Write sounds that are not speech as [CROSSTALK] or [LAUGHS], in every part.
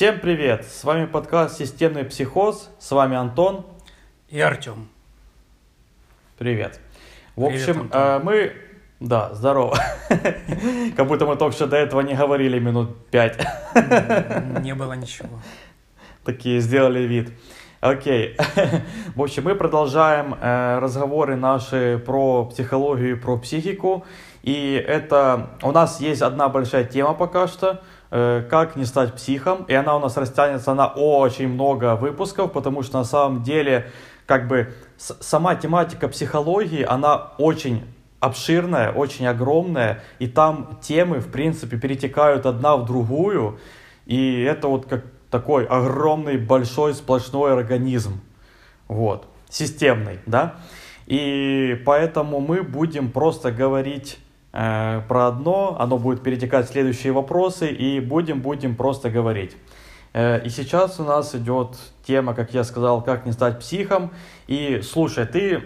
Всем привет! С вами подкаст «Системный психоз». С вами Антон. И Артем. Привет. В Привет, общем, Антон. э, мы... Да, здорово. [LAUGHS] Как будто мы только что до этого не говорили минут пять. Не было ничего. Такие сделали вид. Окей. [LAUGHS] В общем, мы продолжаем э, разговоры наши про психологию, про психику. И это у нас есть одна большая тема пока что, как не стать психом. И она у нас растянется на очень много выпусков, потому что на самом деле как бы сама тематика психологии, она очень обширная, очень огромная, и там темы, в принципе, перетекают одна в другую, и это вот как такой огромный, большой, сплошной организм, вот, системный, да, и поэтому мы будем просто говорить э, про одно, оно будет перетекать в следующие вопросы, и будем, будем просто говорить. Э, И сейчас у нас идет тема, как я сказал, как не стать психом. И слушай, ты,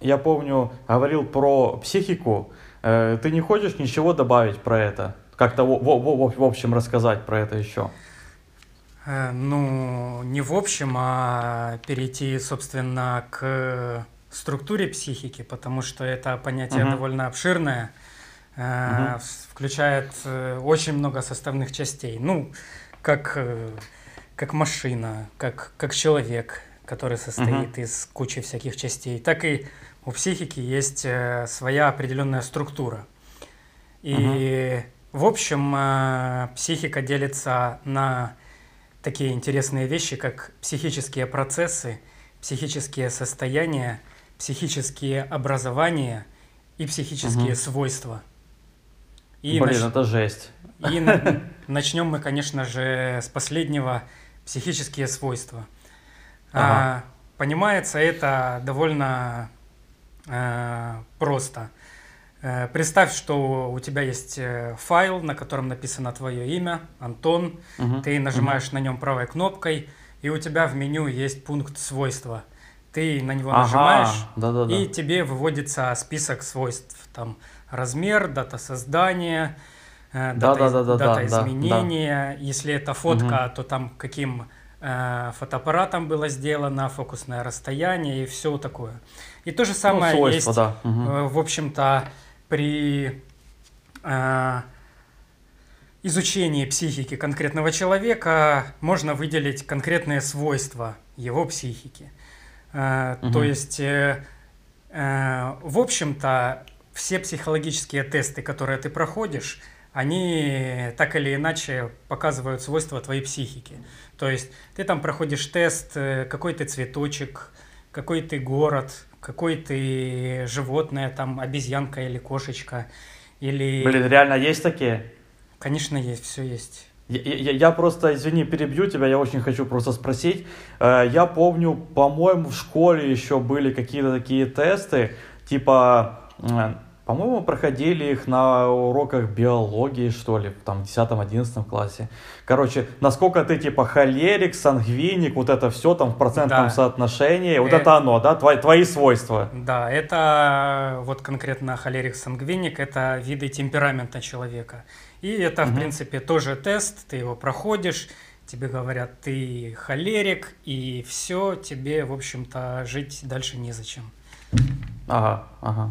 я помню, говорил про психику. Э, Ты не хочешь ничего добавить про это? Как-то в, в- в- в общем рассказать про это еще? Ну, не в общем, а перейти, собственно, к структуре психики, потому что это понятие Мгм. довольно обширное, э, в- включает э, очень много составных частей. Ну, как, э, как машина, как, как человек, который состоит из кучи всяких частей, так и у психики есть э, своя определенная структура. И, в общем, э, психика делится на такие интересные вещи, как психические процессы, психические состояния, психические образования и психические Мгм. свойства. И, Блин, нач- это жесть. и на- [LAUGHS] начнем мы, конечно же, с последнего психические свойства. Ага. А, понимается это довольно э, просто. Э, Представь, что у тебя есть э, файл, на котором написано твое имя, Антон. Мгм. Ты нажимаешь на нем правой кнопкой, и у тебя в меню есть пункт свойства. Ты на него Ага, нажимаешь, да-да-да. и тебе выводится список свойств. Там размер, дата создания, э, Да, дата, да, да, да, дата да, да. изменения. Если это фотка, то там каким э, фотоаппаратом было сделано, фокусное расстояние и все такое. И то же Ну, самое свойства, есть, да. Э, в общем-то, при э, изучении психики конкретного человека можно выделить конкретные свойства его психики. Э, То Мгм. есть, э, э, в общем-то, все психологические тесты, которые ты проходишь, они так или иначе показывают свойства твоей психики. То есть ты там проходишь тест, э, какой ты цветочек, какой ты город, какой ты животное, там обезьянка или кошечка, или... Блин, реально есть такие? Конечно, есть, все есть. Я, я- я просто, извини, перебью тебя, я очень хочу просто спросить. Э, Я помню, по-моему, в школе еще были какие-то такие тесты, типа, по-моему, проходили их на уроках биологии, что ли, там, в 10-11 классе. Короче, насколько ты, типа, холерик, сангвиник, вот это все там в процентном Да. соотношении, вот Э. это оно, да, твои, твои свойства. Да, это вот конкретно холерик сангвиник, это виды темперамента человека. И это, в Мгм. принципе, тоже тест, ты его проходишь, тебе говорят, ты холерик, и все, тебе, в общем-то, жить дальше незачем. Ага, ага.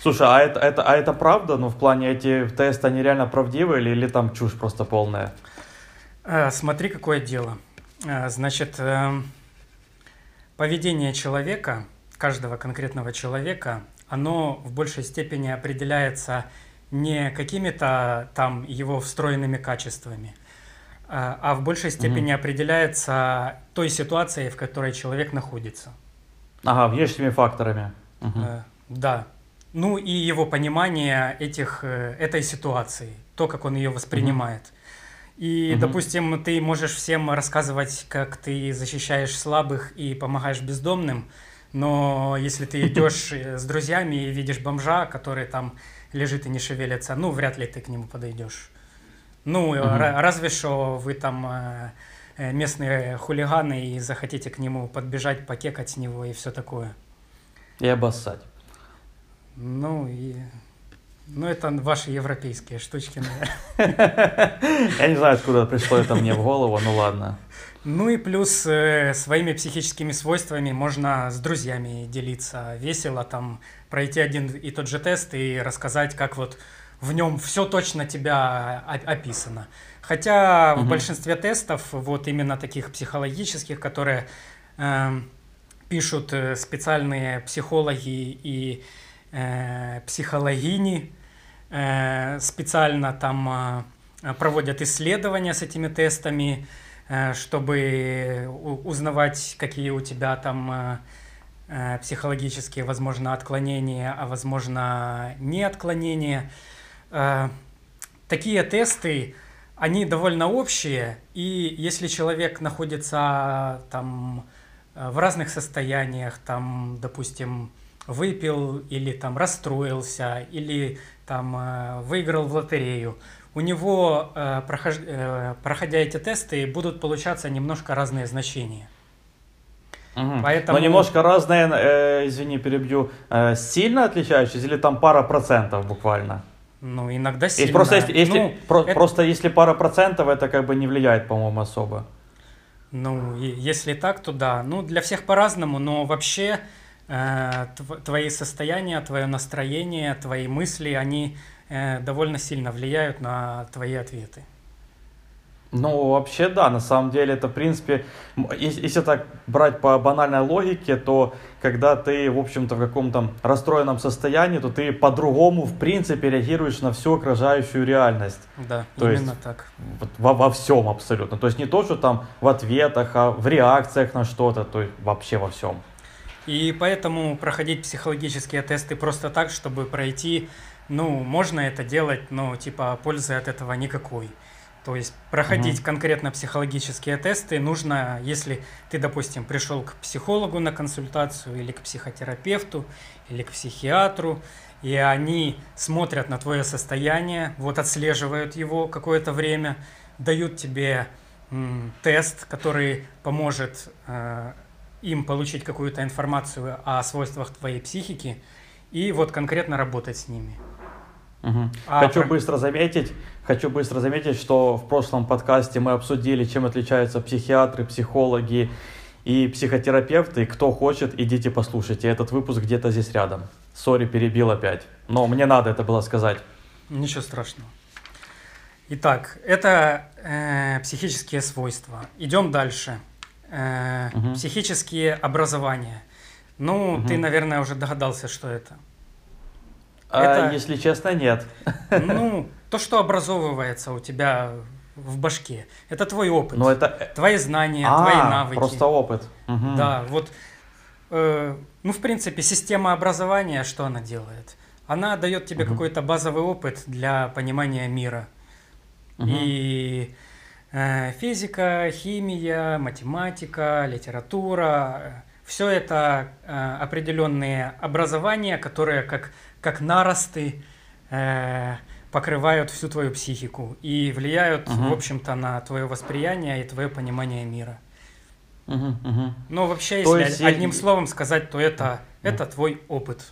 Слушай, а это, это, а это правда? Ну, в плане эти тесты, они реально правдивые или, или там чушь просто полная? Э, Смотри, какое дело. Э, Значит, эм, поведение человека, каждого конкретного человека, оно в большей степени определяется не какими-то там его встроенными качествами, а а в большей степени определяется той ситуацией, в которой человек находится. Ага, внешними факторами. Э, Да. Ну и его понимание этих, э, этой ситуации, то, как он ее воспринимает. И, Мгм. допустим, ты можешь всем рассказывать, как ты защищаешь слабых и помогаешь бездомным, но если ты [LAUGHS] идешь э, с друзьями и видишь бомжа, который там лежит и не шевелится, ну, вряд ли ты к нему подойдешь. Ну, ра- разве что вы там местные хулиганы и захотите к нему подбежать, покекать с него и все такое. И обоссать. Ну и Ну, это ваши европейские штучки, наверное. Я не знаю, откуда пришло это мне в голову, ну ладно. Ну и плюс э, своими психическими свойствами можно с друзьями делиться весело, там пройти один и тот же тест и рассказать, как вот в нем все точно тебя описано. Хотя угу. в большинстве тестов, вот именно таких психологических, которые э, пишут специальные психологи и психологини, специально там проводят исследования с этими тестами, чтобы узнавать, какие у тебя там психологические, возможно, отклонения, а возможно, не отклонения. Такие тесты, они довольно общие, и если человек находится там в разных состояниях, там, допустим, выпил или там расстроился, или там выиграл в лотерею, у него, э, э, проходя эти тесты, будут получаться немножко разные значения. Угу. Поэтому... Но немножко разные, э, извини, перебью, э, сильно отличающиеся или там пара процентов буквально? Ну, иногда сильно. Если, просто, если, если, ну, про, это... просто если пара процентов, это как бы не влияет, по-моему, особо. Ну, если так, то да. Ну, для всех по-разному, но вообще э, твои состояния, твое настроение, твои мысли, они Э, довольно сильно влияют на твои ответы. Ну, вообще, да, на самом деле, это, в принципе, если, если так брать по банальной логике, то когда ты, в общем-то, в каком-то расстроенном состоянии, то ты по-другому, в принципе, реагируешь на всю окружающую реальность. Да, то именно есть, так. Вот, во, во всем абсолютно. То есть не то, что там в ответах, а в реакциях на что-то, то есть вообще во всем. И поэтому проходить психологические тесты просто так, чтобы пройти ну, можно это делать, но типа пользы от этого никакой. То есть проходить mm-hmm. конкретно психологические тесты нужно, если ты, допустим, пришел к психологу на консультацию или к психотерапевту или к психиатру, и они смотрят на твое состояние, вот отслеживают его какое-то время, дают тебе м, тест, который поможет э, им получить какую-то информацию о свойствах твоей психики и вот конкретно работать с ними. Угу. А хочу про... быстро заметить, хочу быстро заметить, что в прошлом подкасте мы обсудили, чем отличаются психиатры, психологи и психотерапевты. Кто хочет, идите послушайте. Этот выпуск где-то здесь рядом. Сори, перебил опять. Но мне надо это было сказать. Ничего страшного. Итак, это э, психические свойства. Идем дальше. Э, угу. Психические образования. Ну, угу. ты, наверное, уже догадался, что это. А, это, если честно, нет. Ну, то, что образовывается у тебя в башке, это твой опыт. Но это... Твои знания, а, твои навыки. просто опыт. Угу. Да, вот, э, ну, в принципе, система образования, что она делает? Она дает тебе угу. какой-то базовый опыт для понимания мира. Угу. И э, физика, химия, математика, литература, все это э, определенные образования, которые как как наросты э, покрывают всю твою психику и влияют, угу. в общем-то, на твое восприятие и твое понимание мира. Угу, угу. Но вообще, то если есть... одним словом сказать, то это, это твой опыт.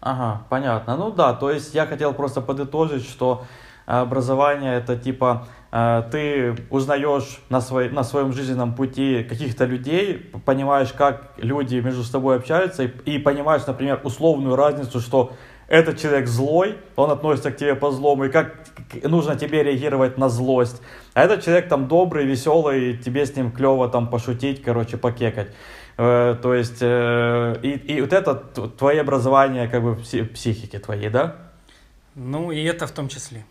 Ага, понятно. Ну да, то есть я хотел просто подытожить, что образование это типа э, ты узнаешь на, свой, на своем жизненном пути каких-то людей, понимаешь, как люди между собой общаются, и, и понимаешь, например, условную разницу, что этот человек злой, он относится к тебе по злому, и как нужно тебе реагировать на злость. А этот человек там добрый, веселый, тебе с ним клево там пошутить, короче, покекать. Э, то есть, э, и, и вот это твое образование как бы психики твоей, да? Ну, и это в том числе.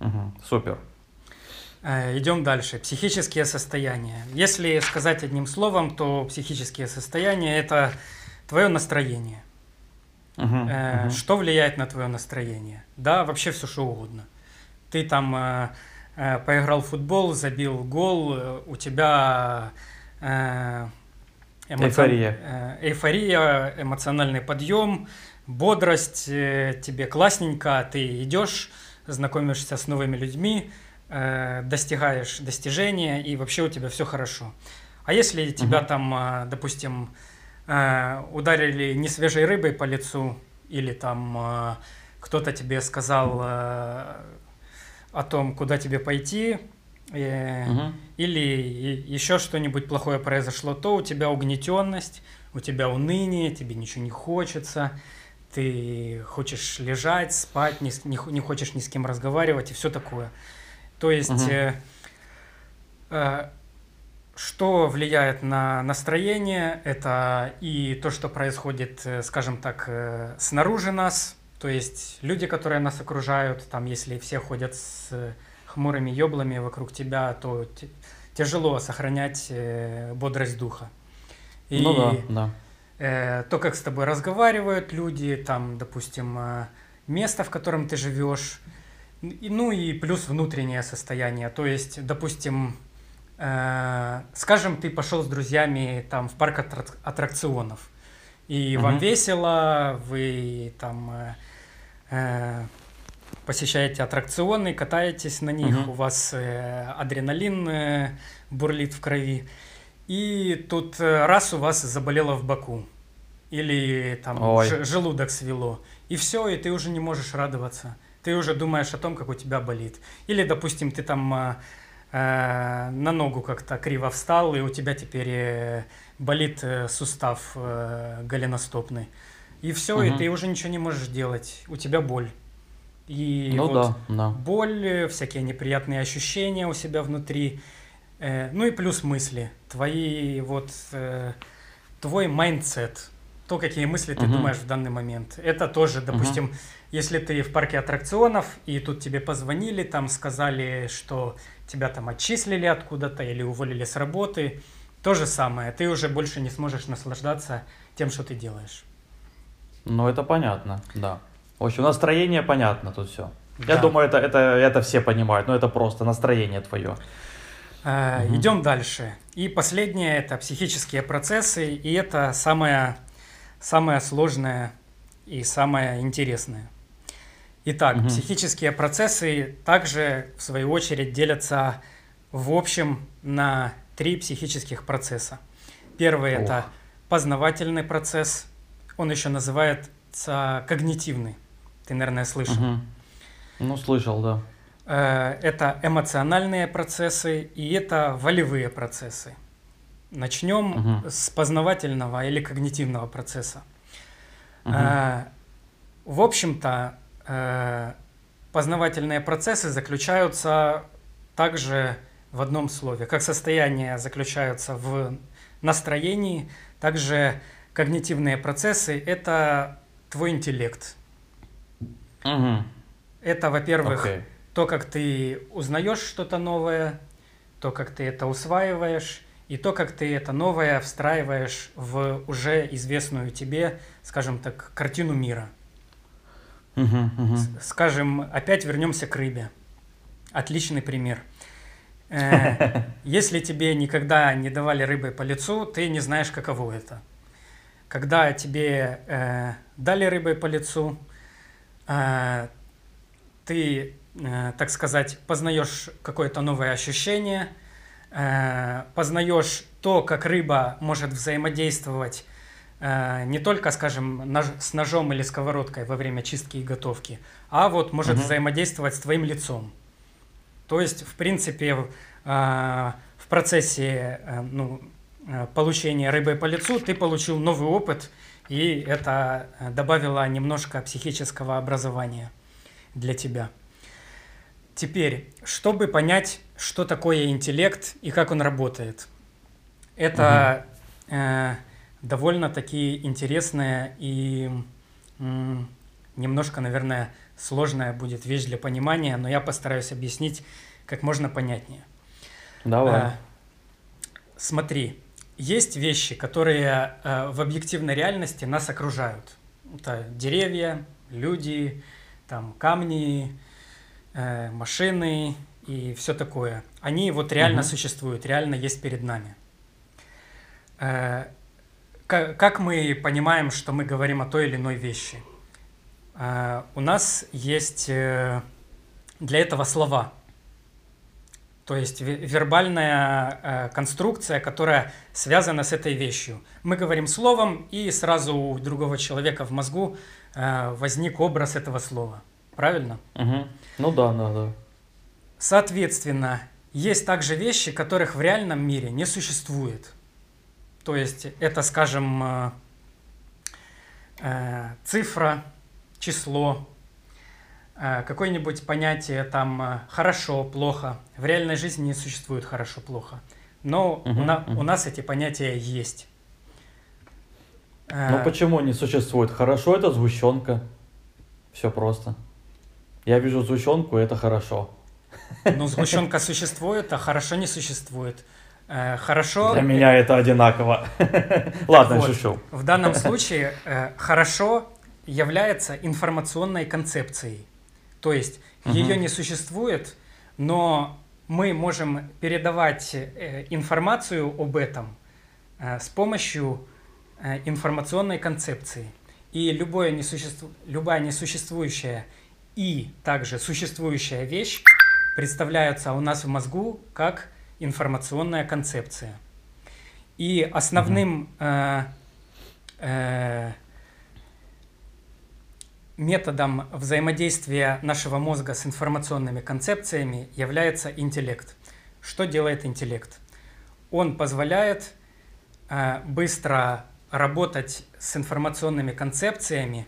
Угу, супер. Э, идем дальше. Психические состояния. Если сказать одним словом, то психические состояния это твое настроение. Uh-huh, uh-huh. Что влияет на твое настроение? Да, вообще все что угодно. Ты там э, э, поиграл в футбол, забил гол, у тебя э, эмоци... эйфория. Э, эйфория, эмоциональный подъем, бодрость, э, тебе классненько, ты идешь знакомишься с новыми людьми, э, достигаешь достижения, и вообще у тебя все хорошо. А если тебя угу. там, э, допустим, э, ударили не свежей рыбой по лицу, или там кто-то тебе сказал э, о том, куда тебе пойти, э, угу. или еще что-нибудь плохое произошло, то у тебя угнетенность, у тебя уныние, тебе ничего не хочется, ты хочешь лежать, спать, не, не, не хочешь ни с кем разговаривать и все такое. То есть, угу. э, э, что влияет на настроение, это и то, что происходит, э, скажем так, э, снаружи нас, то есть люди, которые нас окружают, там, если все ходят с хмурыми еблами вокруг тебя, то тяжело сохранять э, бодрость духа. И, ну да, да э, то, как с тобой разговаривают люди, там, допустим, э, место, в котором ты живешь, ну и плюс внутреннее состояние. То есть, допустим, э, скажем, ты пошел с друзьями там в парк аттракционов, и угу. вам весело, вы там э, э, посещаете аттракционы, катаетесь на них, угу. у вас э, адреналин э, бурлит в крови. И тут э, раз у вас заболело в боку, или там желудок свело, и все, и ты уже не можешь радоваться. Ты уже думаешь о том, как у тебя болит. Или, допустим, ты там э, э, на ногу как-то криво встал, и у тебя теперь э, болит э, сустав э, голеностопный. И все, угу. и ты уже ничего не можешь делать. У тебя боль. И ну, вот да, да. боль, э, всякие неприятные ощущения у себя внутри. Э, ну и плюс мысли. Твои вот э, твой mindset то, какие мысли ты uh-huh. думаешь в данный момент. Это тоже, допустим, uh-huh. Если ты в парке аттракционов, и тут тебе позвонили, там сказали, что тебя там отчислили откуда-то или уволили с работы, то же самое. Ты уже больше не сможешь наслаждаться тем, что ты делаешь. Ну, это понятно, да. В общем, настроение понятно тут все. Да. Я думаю, это, это, это все понимают, но это просто настроение твое. Э, угу. Идем дальше. И последнее это психические процессы, и это самое самое сложное и самое интересное. Итак, угу. психические процессы также, в свою очередь, делятся в общем на три психических процесса. Первый это познавательный процесс, он еще называется когнитивный. Ты, наверное, слышал. Угу. Ну, слышал, да. Э, это эмоциональные процессы и это волевые процессы. Начнем угу. с познавательного или когнитивного процесса. Угу. в общем-то, познавательные процессы заключаются также в одном слове. Как состояние заключаются в настроении, также когнитивные процессы – это твой интеллект. Угу. Это, во-первых, okay. то, как ты узнаешь что-то новое, то, как ты это усваиваешь, и то, как ты это новое встраиваешь в уже известную тебе, скажем так, картину мира. Угу, угу. Скажем, опять вернемся к рыбе. Отличный пример. Э, [LAUGHS] если тебе никогда не давали рыбой по лицу, ты не знаешь, каково это. Когда тебе э, дали рыбой по лицу, э, ты, э, так сказать, познаешь какое-то новое ощущение – э, познаешь то, как рыба может взаимодействовать не только, скажем, нож, с ножом или сковородкой во время чистки и готовки, а вот может угу. взаимодействовать с твоим лицом. То есть, в принципе, э, в процессе э, ну, э, получения рыбы по лицу ты получил новый опыт, и это э, добавило немножко психического образования для тебя. Теперь, чтобы понять, что такое интеллект и как он работает, это угу. Э, довольно-таки интересная и немножко, наверное, сложная будет вещь для понимания, но я постараюсь объяснить как можно понятнее. Давай. Э, смотри, есть вещи, которые э, в объективной реальности нас окружают. Это деревья, люди, там камни, э, машины и все такое. Они вот реально угу. существуют, реально есть перед нами. Э, как, мы понимаем, что мы говорим о той или иной вещи? Э, у нас есть э, для этого слова. То есть вербальная э, конструкция, которая связана с этой вещью. Мы говорим словом, и сразу у другого человека в мозгу э, возник образ этого слова. Правильно? Угу. Ну да, да, да. Соответственно, есть также вещи, которых в реальном мире не существует. То есть это, скажем, э, э, цифра, число, э, какое-нибудь понятие там хорошо, плохо. В реальной жизни не существует хорошо, плохо. Но угу, у, на, угу. у нас эти понятия есть. Ну почему не существует? Хорошо это сгущенка. Все просто. Я вижу сгущенку, это хорошо. Ну, сгущенка существует, а хорошо не существует. Э, хорошо... Для меня это одинаково. Ладно, вот, шучу. В данном случае э, хорошо является информационной концепцией. То есть угу. ее не существует, но мы можем передавать э, информацию об этом с помощью информационной концепции. И любое несуществу... любая несуществующая и также существующая вещь представляются у нас в мозгу как информационная концепция. И основным э, э, методом взаимодействия нашего мозга с информационными концепциями является интеллект. Что делает интеллект? Он позволяет э, быстро работать с информационными концепциями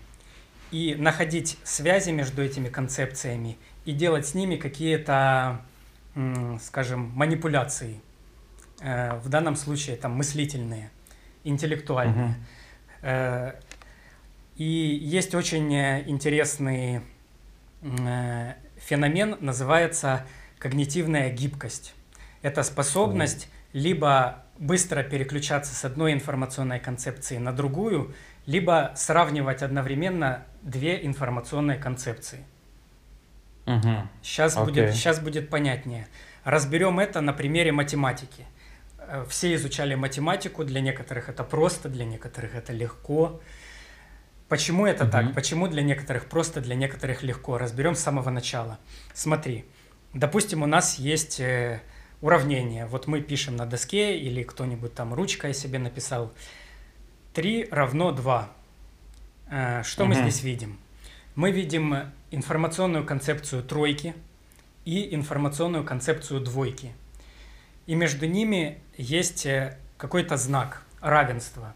и находить связи между этими концепциями и делать с ними какие-то, скажем, манипуляции. Э, в данном случае там мыслительные, интеллектуальные. Угу. И есть очень интересный феномен, называется когнитивная гибкость. Это способность либо быстро переключаться с одной информационной концепции на другую, либо сравнивать одновременно две информационные концепции. Угу. Сейчас, okay. будет, сейчас будет понятнее. Разберем это на примере математики. Э, все изучали математику, для некоторых это просто, для некоторых это легко. Почему это угу. так? Почему для некоторых просто, для некоторых легко? Разберем с самого начала. Смотри, допустим, у нас есть э, уравнение. Вот мы пишем на доске или кто-нибудь там ручкой себе написал. 3 равно 2. Э, что угу. мы здесь видим? Мы видим информационную концепцию тройки и информационную концепцию двойки. И между ними есть э, какой-то знак равенства.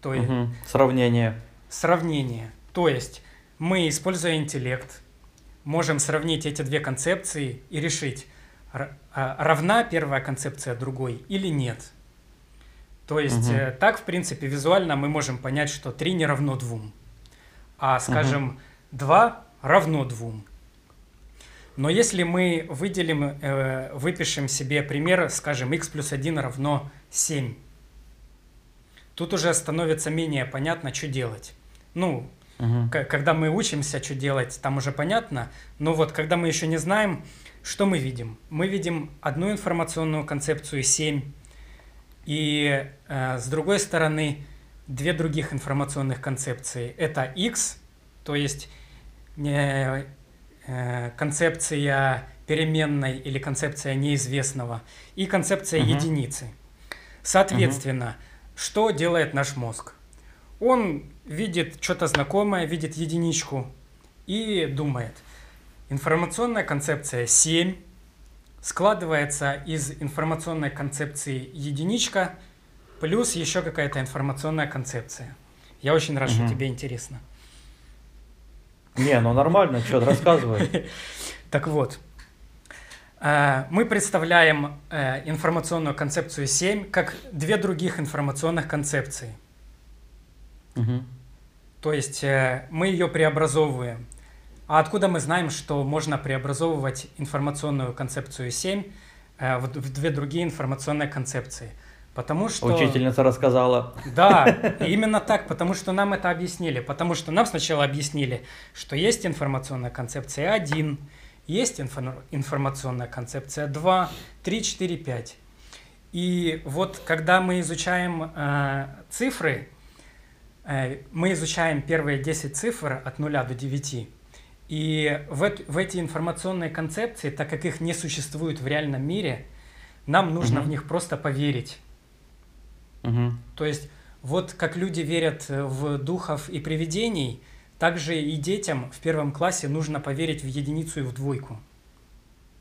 То есть угу. Сравнение. Сравнение. То есть мы, используя интеллект, можем сравнить эти две концепции и решить, а, равна первая концепция другой или нет. То есть угу. так, в принципе, визуально мы можем понять, что 3 не равно 2. А, скажем, угу. 2 равно 2. Но если мы выделим, э, выпишем себе пример, скажем, x плюс 1 равно 7, тут уже становится менее понятно, что делать. Ну, угу. когда мы учимся, что делать, там уже понятно. Но вот когда мы еще не знаем, что мы видим? Мы видим одну информационную концепцию 7, и э, с другой стороны две других информационных концепции. Это x, то есть концепция переменной или концепция неизвестного и концепция угу. единицы. Соответственно, угу. что делает наш мозг? Он видит что-то знакомое, видит единичку и думает. Информационная концепция 7 складывается из информационной концепции единичка плюс еще какая-то информационная концепция. Я очень рад, угу. что тебе интересно. Не, ну нормально, что, рассказывай. [LAUGHS] Так вот, э, мы представляем э, информационную концепцию 7 как две других информационных концепции. Угу. То есть э, мы ее преобразовываем. А откуда мы знаем, что можно преобразовывать информационную концепцию 7 в две другие информационные концепции? Потому что... Учительница рассказала. Да, именно так, потому что нам это объяснили. Потому что нам сначала объяснили, что есть информационная концепция 1, есть информационная концепция 2, 3, 4, 5. И вот когда мы изучаем э, цифры, э, мы изучаем первые 10 цифр от 0 до 9. И в, в эти информационные концепции, так как их не существует в реальном мире, нам нужно угу. в них просто поверить. Угу. То есть вот как люди верят в духов и привидений, также и детям в первом классе нужно поверить в единицу и в двойку.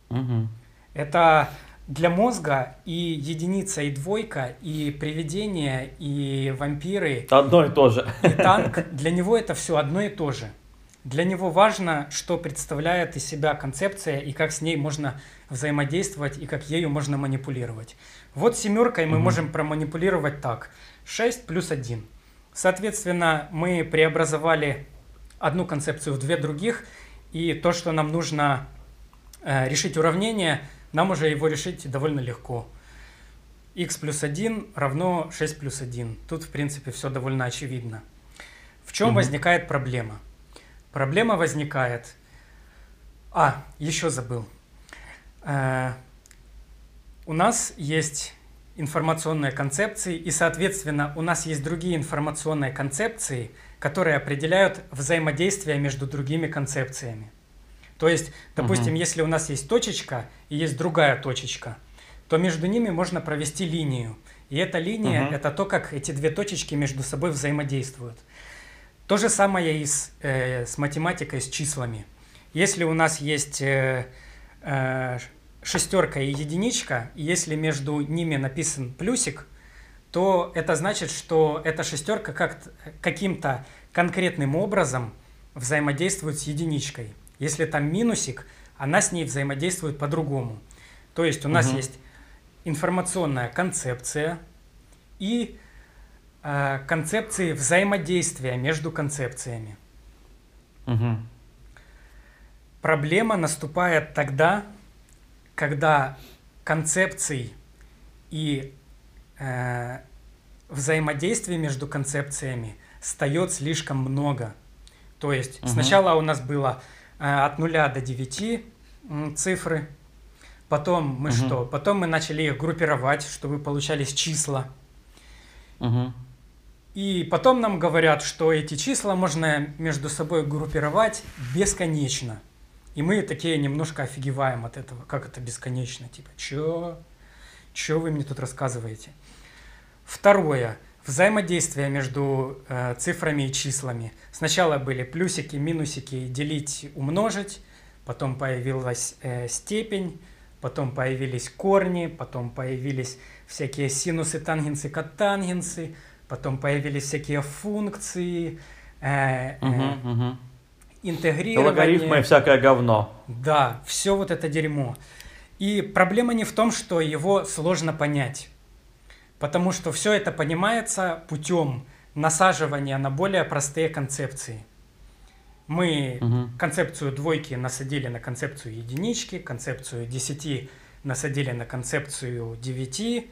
Угу. Это для мозга и единица, и двойка, и привидения, и вампиры. Одно и то же. И танк. Для него это все одно и то же. Для него важно, что представляет из себя концепция и как с ней можно взаимодействовать и как ею можно манипулировать. Вот семеркой мы угу. можем проманипулировать так. 6 плюс 1. Соответственно, мы преобразовали одну концепцию в две других, и то, что нам нужно э, решить уравнение, нам уже его решить довольно легко. x плюс 1 равно 6 плюс 1. Тут, в принципе, все довольно очевидно. В чем угу. возникает проблема? Проблема возникает... А, еще забыл. Э, у нас есть информационные концепции, и, соответственно, у нас есть другие информационные концепции, которые определяют взаимодействие между другими концепциями. То есть, допустим, угу. если у нас есть точечка и есть другая точечка, то между ними можно провести линию. И эта линия угу. это то, как эти две точечки между собой взаимодействуют. То же самое и с, э, с математикой, с числами. Если у нас есть э, э, шестерка и единичка, и если между ними написан плюсик, то это значит, что эта шестерка как каким-то конкретным образом взаимодействует с единичкой. Если там минусик, она с ней взаимодействует по-другому. То есть у нас угу. есть информационная концепция и концепции взаимодействия между концепциями. Угу. Проблема наступает тогда, когда концепций и э, взаимодействия между концепциями встает слишком много. То есть угу. сначала у нас было э, от 0 до 9 цифры, потом мы угу. что? Потом мы начали их группировать, чтобы получались числа. Угу. И потом нам говорят, что эти числа можно между собой группировать бесконечно. И мы такие немножко офигеваем от этого. Как это бесконечно? Типа, чё? Чё вы мне тут рассказываете? Второе. Взаимодействие между э, цифрами и числами. Сначала были плюсики, минусики, делить, умножить. Потом появилась э, степень. Потом появились корни. Потом появились всякие синусы, тангенсы, котангенсы. Потом появились всякие функции. Э, угу, э, угу. Интегрирование. Логарифмы и всякое говно. Да, все вот это дерьмо. И проблема не в том, что его сложно понять. Потому что все это понимается путем насаживания на более простые концепции. Мы угу. концепцию двойки насадили на концепцию единички, концепцию десяти насадили на концепцию девяти,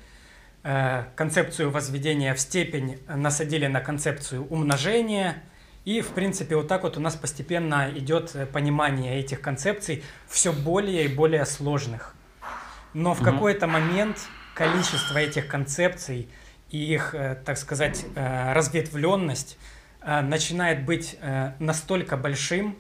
концепцию возведения в степень насадили на концепцию умножения. И, в принципе, вот так вот у нас постепенно идет понимание этих концепций все более и более сложных. Но в угу. какой-то момент количество этих концепций и их, э, так сказать, э, разветвленность э, начинает быть настолько большим,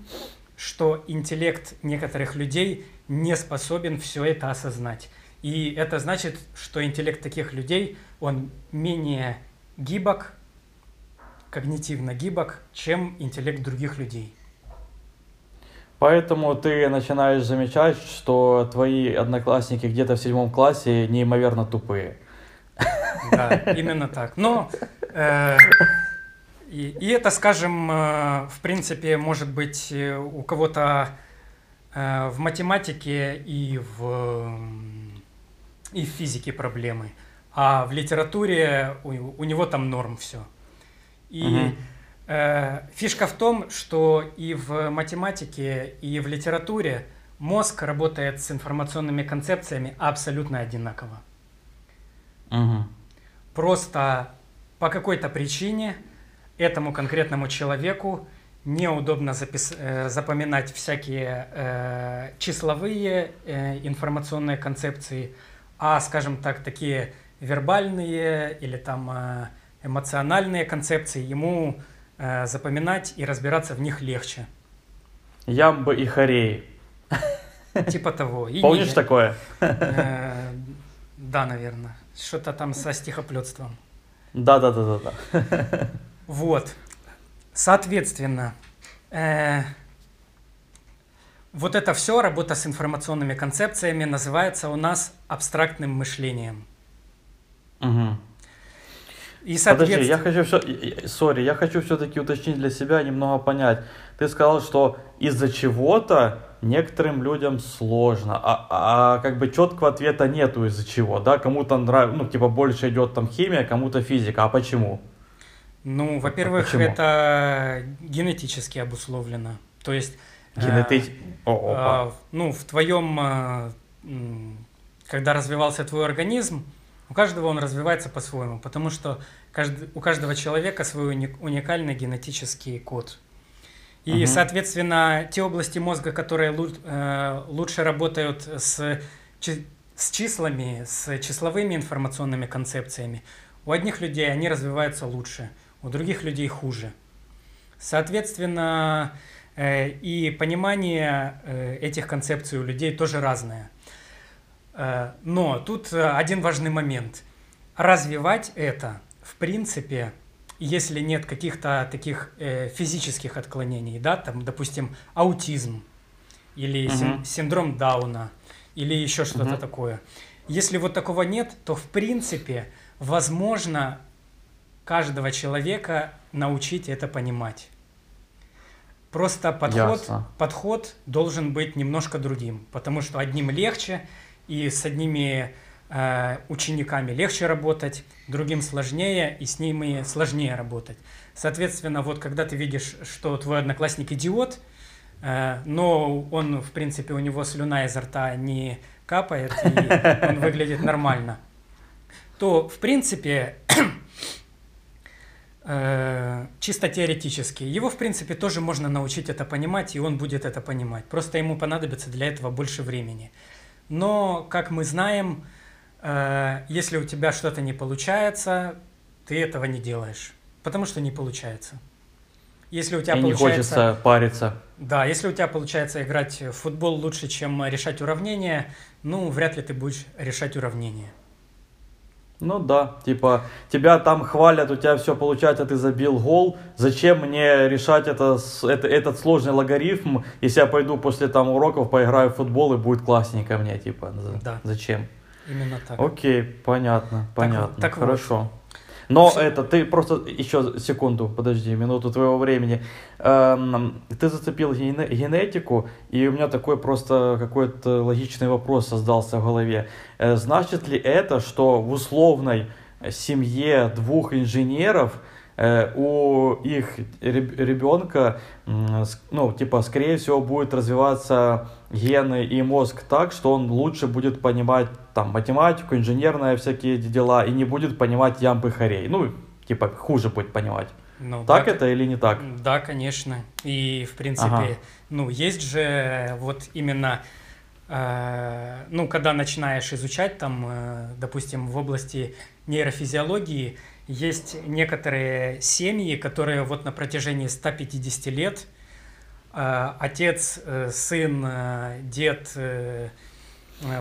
что интеллект некоторых людей не способен все это осознать. И это значит, что интеллект таких людей, он менее гибок, когнитивно гибок, чем интеллект других людей. Поэтому ты начинаешь замечать, что твои одноклассники где-то в седьмом классе неимоверно тупые. Да, именно так. Но э, и, и это, скажем, э, в принципе, может быть э, у кого-то э, в математике и в, и в физике проблемы, а в литературе у, у него там норм все. И угу. Э, фишка в том, что и в математике, и в литературе мозг работает с информационными концепциями абсолютно одинаково. Угу. Просто по какой-то причине этому конкретному человеку неудобно запис... э, запоминать всякие э, числовые э, информационные концепции, а, скажем так, такие вербальные или там э, эмоциональные концепции ему Э, запоминать и разбираться в них легче. Ямбы и Хореи. Типа того. И Помнишь не- такое? Э, Да, наверное. Что-то там со стихоплетством. Да-да-да-да-да. Вот. Соответственно, э, вот это все, работа с информационными концепциями, называется у нас абстрактным мышлением. Мгм. И, Подожди, соответственно, я хочу все, сори, я хочу все-таки уточнить для себя, немного понять. Ты сказал, что из-за чего-то некоторым людям сложно, а, а как бы четкого ответа нету из-за чего, да? Кому-то нравится, ну типа больше идет там химия, кому-то физика, а почему? ну, во-первых, почему? это генетически обусловлено. То есть, э, Генетич... О, опа. а, ну, в твоем, э, когда развивался твой организм, у каждого он развивается по-своему, потому что у каждого человека свой уни- уникальный генетический код. И, Мгм. соответственно, те области мозга, которые лу- э, лучше работают с, с числами, с числовыми информационными концепциями, у одних людей они развиваются лучше, у других людей хуже. Соответственно, э, и понимание э, этих концепций у людей тоже разное. Э, Но тут э, один важный момент. Развивать это, в принципе, если нет каких-то таких э, физических отклонений, да, там, допустим, аутизм или Мгм. синдром Дауна или еще что-то Мгм. такое. Если вот такого нет, то в принципе возможно каждого человека научить это понимать. Просто подход, Ясно. подход должен быть немножко другим, потому что одним легче, и с одними э, учениками легче работать, другим сложнее, и с ними сложнее работать. Соответственно, вот когда ты видишь, что твой одноклассник идиот, э, но он, в принципе, у него слюна изо рта не капает, и он выглядит нормально, то, в принципе, [CLEARS THROAT] чисто теоретически, его, в принципе, тоже можно научить это понимать, и он будет это понимать. Просто ему понадобится для этого больше времени. Но, как мы знаем, э, если у тебя что-то не получается, ты этого не делаешь, потому что не получается. Если у тебя И не получается... хочется париться. Да, если у тебя получается играть в футбол лучше, чем решать уравнения, ну, вряд ли ты будешь решать уравнения. Ну да, типа, тебя там хвалят, у тебя все получается, ты забил гол. Зачем мне решать это, это, этот сложный логарифм, если я пойду после там уроков, поиграю в футбол и будет классненько мне, типа, Да. зачем? Именно так. Окей, понятно, понятно, так вот. Но это, ты просто, еще секунду, подожди, минуту твоего времени. Эм, ты зацепил гене- генетику, и у меня такой просто какой-то логичный вопрос создался в голове. Э, значит ли это, что в условной семье двух инженеров э, у их ребенка, ну, типа, скорее всего, будет развиваться гены и мозг так, что он лучше будет понимать там математику, инженерные всякие дела и не будет понимать ямбы хорей. Ну, типа, хуже будет понимать. Ну, Так да, это или не так? Да, конечно. И, в принципе, Ага. ну, есть же вот именно, э, ну, когда начинаешь изучать там, э, допустим, в области нейрофизиологии, есть некоторые семьи, которые вот на протяжении 150 лет э, отец, э, сын, э, дед, э,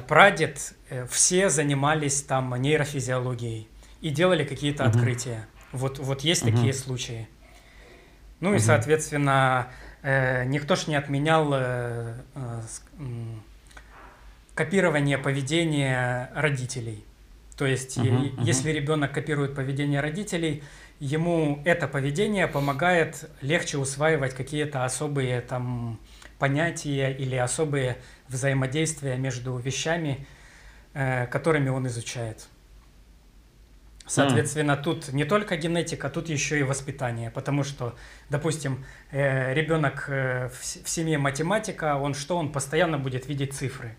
прадед, э, все занимались там нейрофизиологией и делали какие-то Мгм. открытия. Вот, вот есть Мгм. такие случаи. Ну и, Мгм. соответственно, э, никто ж не отменял э, э, копирование поведения родителей. То есть, е- мгм. если ребенок копирует поведение родителей, ему это поведение помогает легче усваивать какие-то особые там понятия или особые взаимодействия между вещами, э, которыми он изучает. Соответственно, тут не только генетика, тут еще и воспитание, потому что, допустим, э, ребенок э, в в семье математика, он что, он постоянно будет видеть цифры,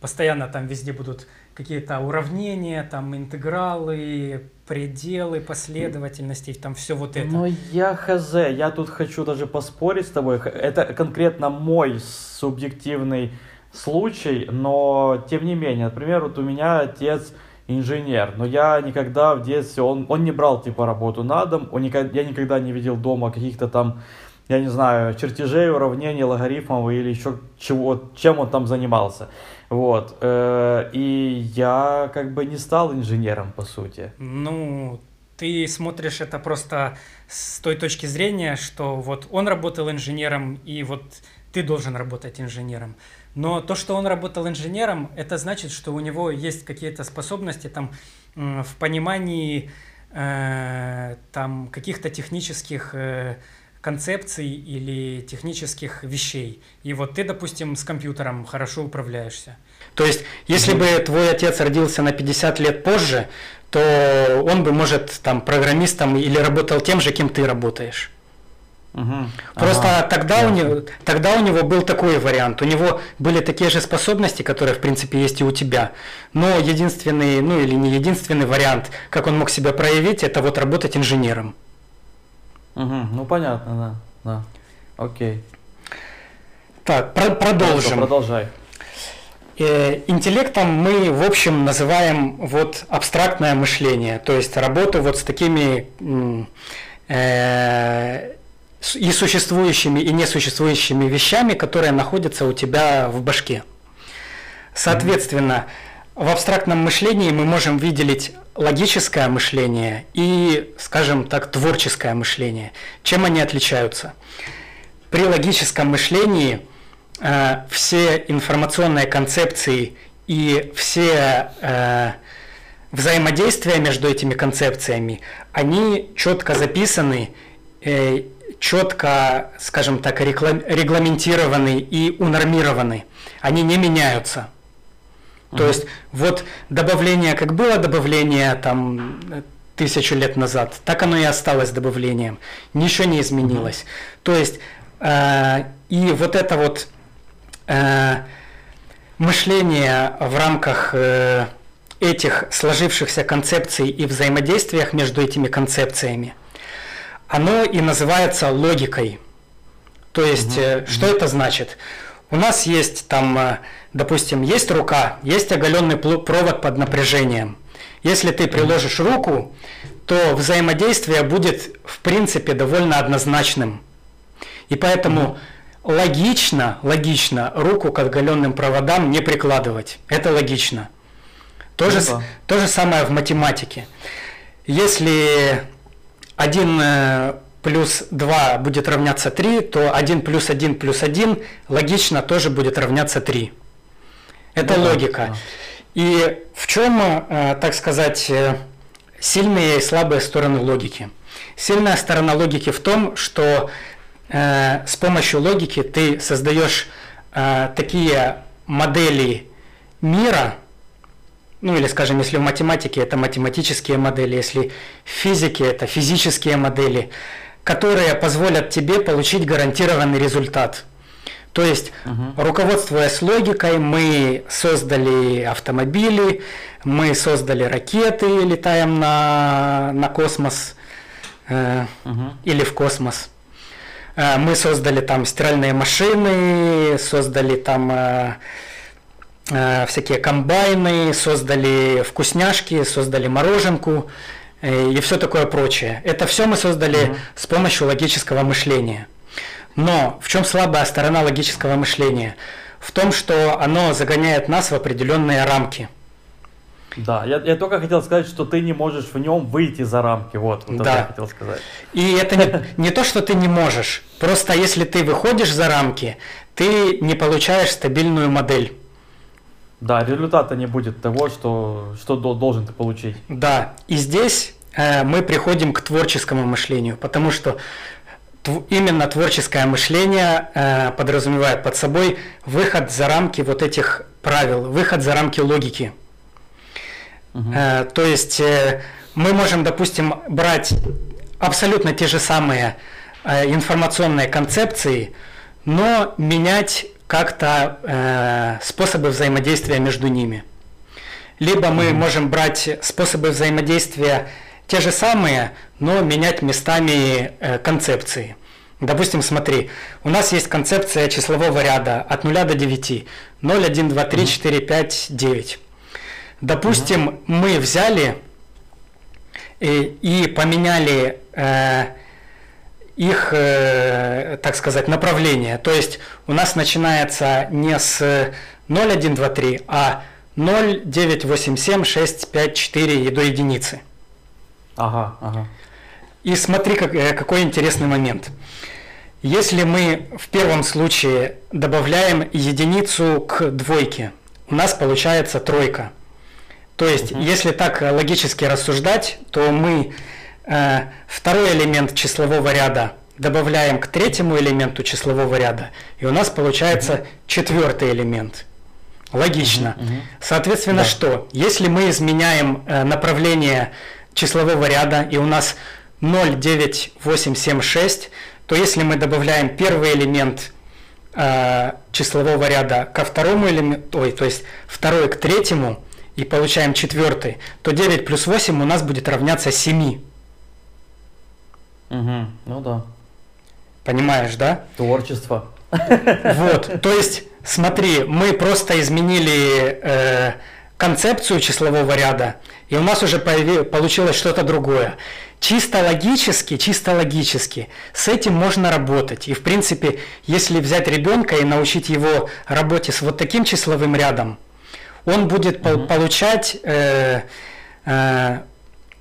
постоянно там везде будут какие-то уравнения, там интегралы, пределы последовательностей, там все вот это. Ну, я хз, я тут хочу даже поспорить с тобой. Это конкретно мой субъективный случай, но тем не менее, например, вот у меня отец инженер, но я никогда в детстве, он, он не брал типа работу на дом, он никогда, я никогда не видел дома каких-то там я не знаю, чертежей, уравнений, логарифмов или еще чего, чем он там занимался. Вот. Э, и я как бы не стал инженером, по сути. Ну, ты смотришь это просто с той точки зрения, что вот он работал инженером, и вот ты должен работать инженером. Но то, что он работал инженером, это значит, что у него есть какие-то способности там в понимании э, там каких-то технических э, концепций или технических вещей. И вот ты, допустим, с компьютером хорошо управляешься. То есть, если бы твой отец родился на 50 лет позже, то он бы, может, там, программистом или работал тем же, кем ты работаешь. Угу. Просто ага. тогда, у него, тогда у него был такой вариант. У него были такие же способности, которые, в принципе, есть и у тебя. Но единственный, ну или не единственный вариант, как он мог себя проявить, это вот работать инженером. Угу, ну понятно, да, да. Окей. Так, про продолжим. Продолжай. Э, интеллектом мы, в общем, называем вот абстрактное мышление, то есть работу вот с такими э, и существующими, и несуществующими вещами, которые находятся у тебя в башке. Соответственно, в абстрактном мышлении мы можем выделить логическое мышление и, скажем так, творческое мышление. Чем они отличаются? При логическом мышлении э, все информационные концепции и все э, взаимодействия между этими концепциями, они четко записаны, э, четко, скажем так, регламентированы и унормированы. Они не меняются. То есть вот добавление, как было добавление там тысячу лет назад, так оно и осталось добавлением. Ничего не изменилось. То есть э, и вот это вот э, мышление в рамках э, этих сложившихся концепций и взаимодействиях между этими концепциями, оно и называется логикой. То есть, угу. что это значит? У нас есть там, э, допустим, есть рука, есть оголенный провод под напряжением. Если ты приложишь руку, то взаимодействие будет, в принципе, довольно однозначным. И поэтому логично, логично руку к оголенным проводам не прикладывать. Это логично. То, же, то же самое в математике. Если один э, плюс 2 будет равняться 3, то 1 плюс 1 плюс 1 логично тоже будет равняться 3. Это ну, логика. Да. И в чем, э, так сказать, э, сильные и слабые стороны логики? Сильная сторона логики в том, что с помощью логики ты создаешь такие модели мира, ну или, скажем, если в математике это математические модели, если в физике это физические модели, которые позволят тебе получить гарантированный результат. То есть, угу. руководствуясь логикой, мы создали автомобили, мы создали ракеты, летаем на, на космос э, угу. или в космос. Э, мы создали там стиральные машины, создали там э, всякие комбайны, создали вкусняшки, создали мороженку. Э, и все такое прочее. Это все мы создали mm-hmm. с помощью логического мышления. Но в чем слабая сторона логического мышления? В том, что оно загоняет нас в определенные рамки. Да, я, я только хотел сказать, что ты не можешь в нем выйти за рамки. Вот, вот да. это я хотел сказать. И это не, [LAUGHS] не то, что ты не можешь. Просто если ты выходишь за рамки, ты не получаешь стабильную модель. Да, результата не будет того, что, что должен ты получить. Да, и здесь э, мы приходим к творческому мышлению, потому что именно творческое мышление э, подразумевает под собой выход за рамки вот этих правил, выход за рамки логики. Угу. Э, то есть э, мы можем, допустим, брать абсолютно те же самые э, информационные концепции, но менять как-то э, способы взаимодействия между ними. Либо мы можем брать способы взаимодействия те же самые, но менять местами э, концепции. Допустим, смотри, у нас есть концепция числового ряда от 0 до 9. 0, 1, 2, 3, 4, 5, 9. Допустим, мы взяли и, и поменяли э, их, э, так сказать, направление. То есть у нас начинается не с 0, 1, 2, 3, а 0, 9, 8, 7, 6, 5, 4 и до единицы. Ага, ага. И смотри, как, э, какой интересный момент. Если мы в первом случае добавляем единицу к двойке, у нас получается тройка. То есть, угу. если так логически рассуждать, то мы второй элемент числового ряда добавляем к третьему элементу числового ряда, и у нас получается четвертый элемент. Логично. Соответственно, да. что? Если мы изменяем э, направление числового ряда, и у нас 0, 9, 8, 7, 6, то если мы добавляем первый элемент э, числового ряда ко второму элементу, ой, то есть второй к третьему, и получаем четвертый, то 9 плюс 8 у нас будет равняться 7. Угу, ну да. Понимаешь, да? Творчество. Вот, то есть, смотри, мы просто изменили э, концепцию числового ряда, и у нас уже получилось что-то другое. Чисто логически, чисто логически с этим можно работать. И в принципе, если взять ребенка и научить его работе с вот таким числовым рядом, он будет угу. получать э, э,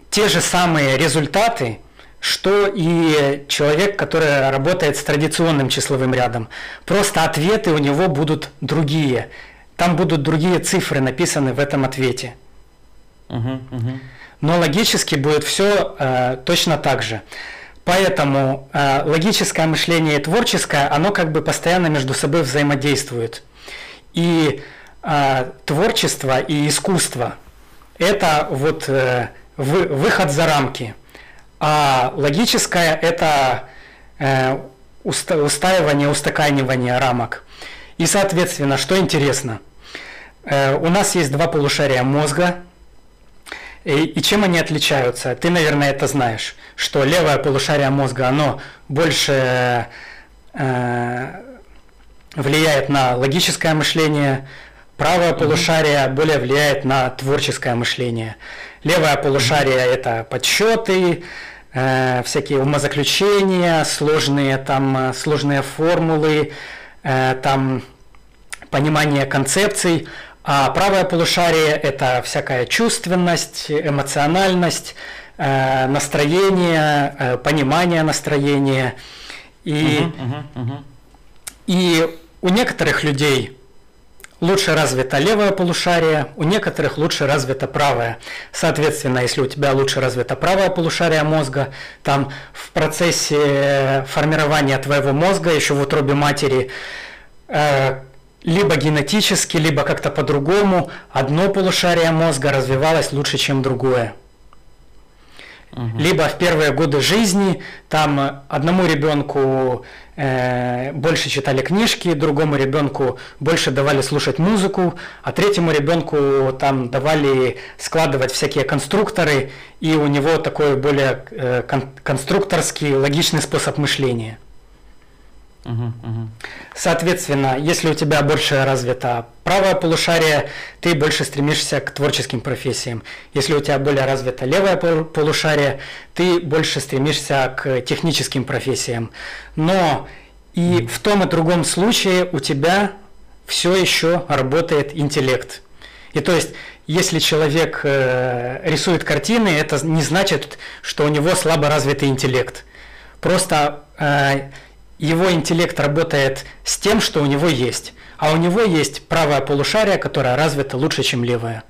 те же самые результаты, что и человек, который работает с традиционным числовым рядом. Просто ответы у него будут другие. Там будут другие цифры написаны в этом ответе. Угу, угу но логически будет все э, точно так же. Поэтому э, логическое мышление и творческое, оно как бы постоянно между собой взаимодействует. И э, творчество и искусство – это вот э, вы, выход за рамки. А логическое – это э, уста, устаивание, устаканивание рамок. И, соответственно, что интересно, э, у нас есть два полушария мозга – и, и чем они отличаются? Ты, наверное, это знаешь, что левое полушарие мозга, оно больше э, влияет на логическое мышление, правое mm-hmm. полушарие более влияет на творческое мышление. Левое полушарие mm-hmm. это подсчеты, всякие умозаключения, сложные там сложные формулы, э, там понимание концепций, а правое полушарие – это всякая чувственность, эмоциональность, э, настроение, э, понимание настроения. И, угу, угу, угу. и у некоторых людей лучше развито левое полушарие, у некоторых лучше развито правое. Соответственно, если у тебя лучше развито правое полушарие мозга, там в процессе формирования твоего мозга еще в утробе матери э, либо генетически, либо как-то по-другому одно полушарие мозга развивалось лучше, чем другое. Либо в первые годы жизни там одному ребенку э, больше читали книжки, другому ребенку больше давали слушать музыку, а третьему ребенку там давали складывать всякие конструкторы, и у него такой более э, кон конструкторский, логичный способ мышления. Соответственно, если у тебя больше развито правое полушарие, ты больше стремишься к творческим профессиям. Если у тебя более развито левое полушарие, ты больше стремишься к техническим профессиям. Но и в том и другом случае у тебя все еще работает интеллект. И то есть, если человек э, рисует картины, это не значит, что у него слабо развитый интеллект. Просто э, его интеллект работает с тем, что у него есть. А у него есть правое полушарие, которое развито лучше, чем левое.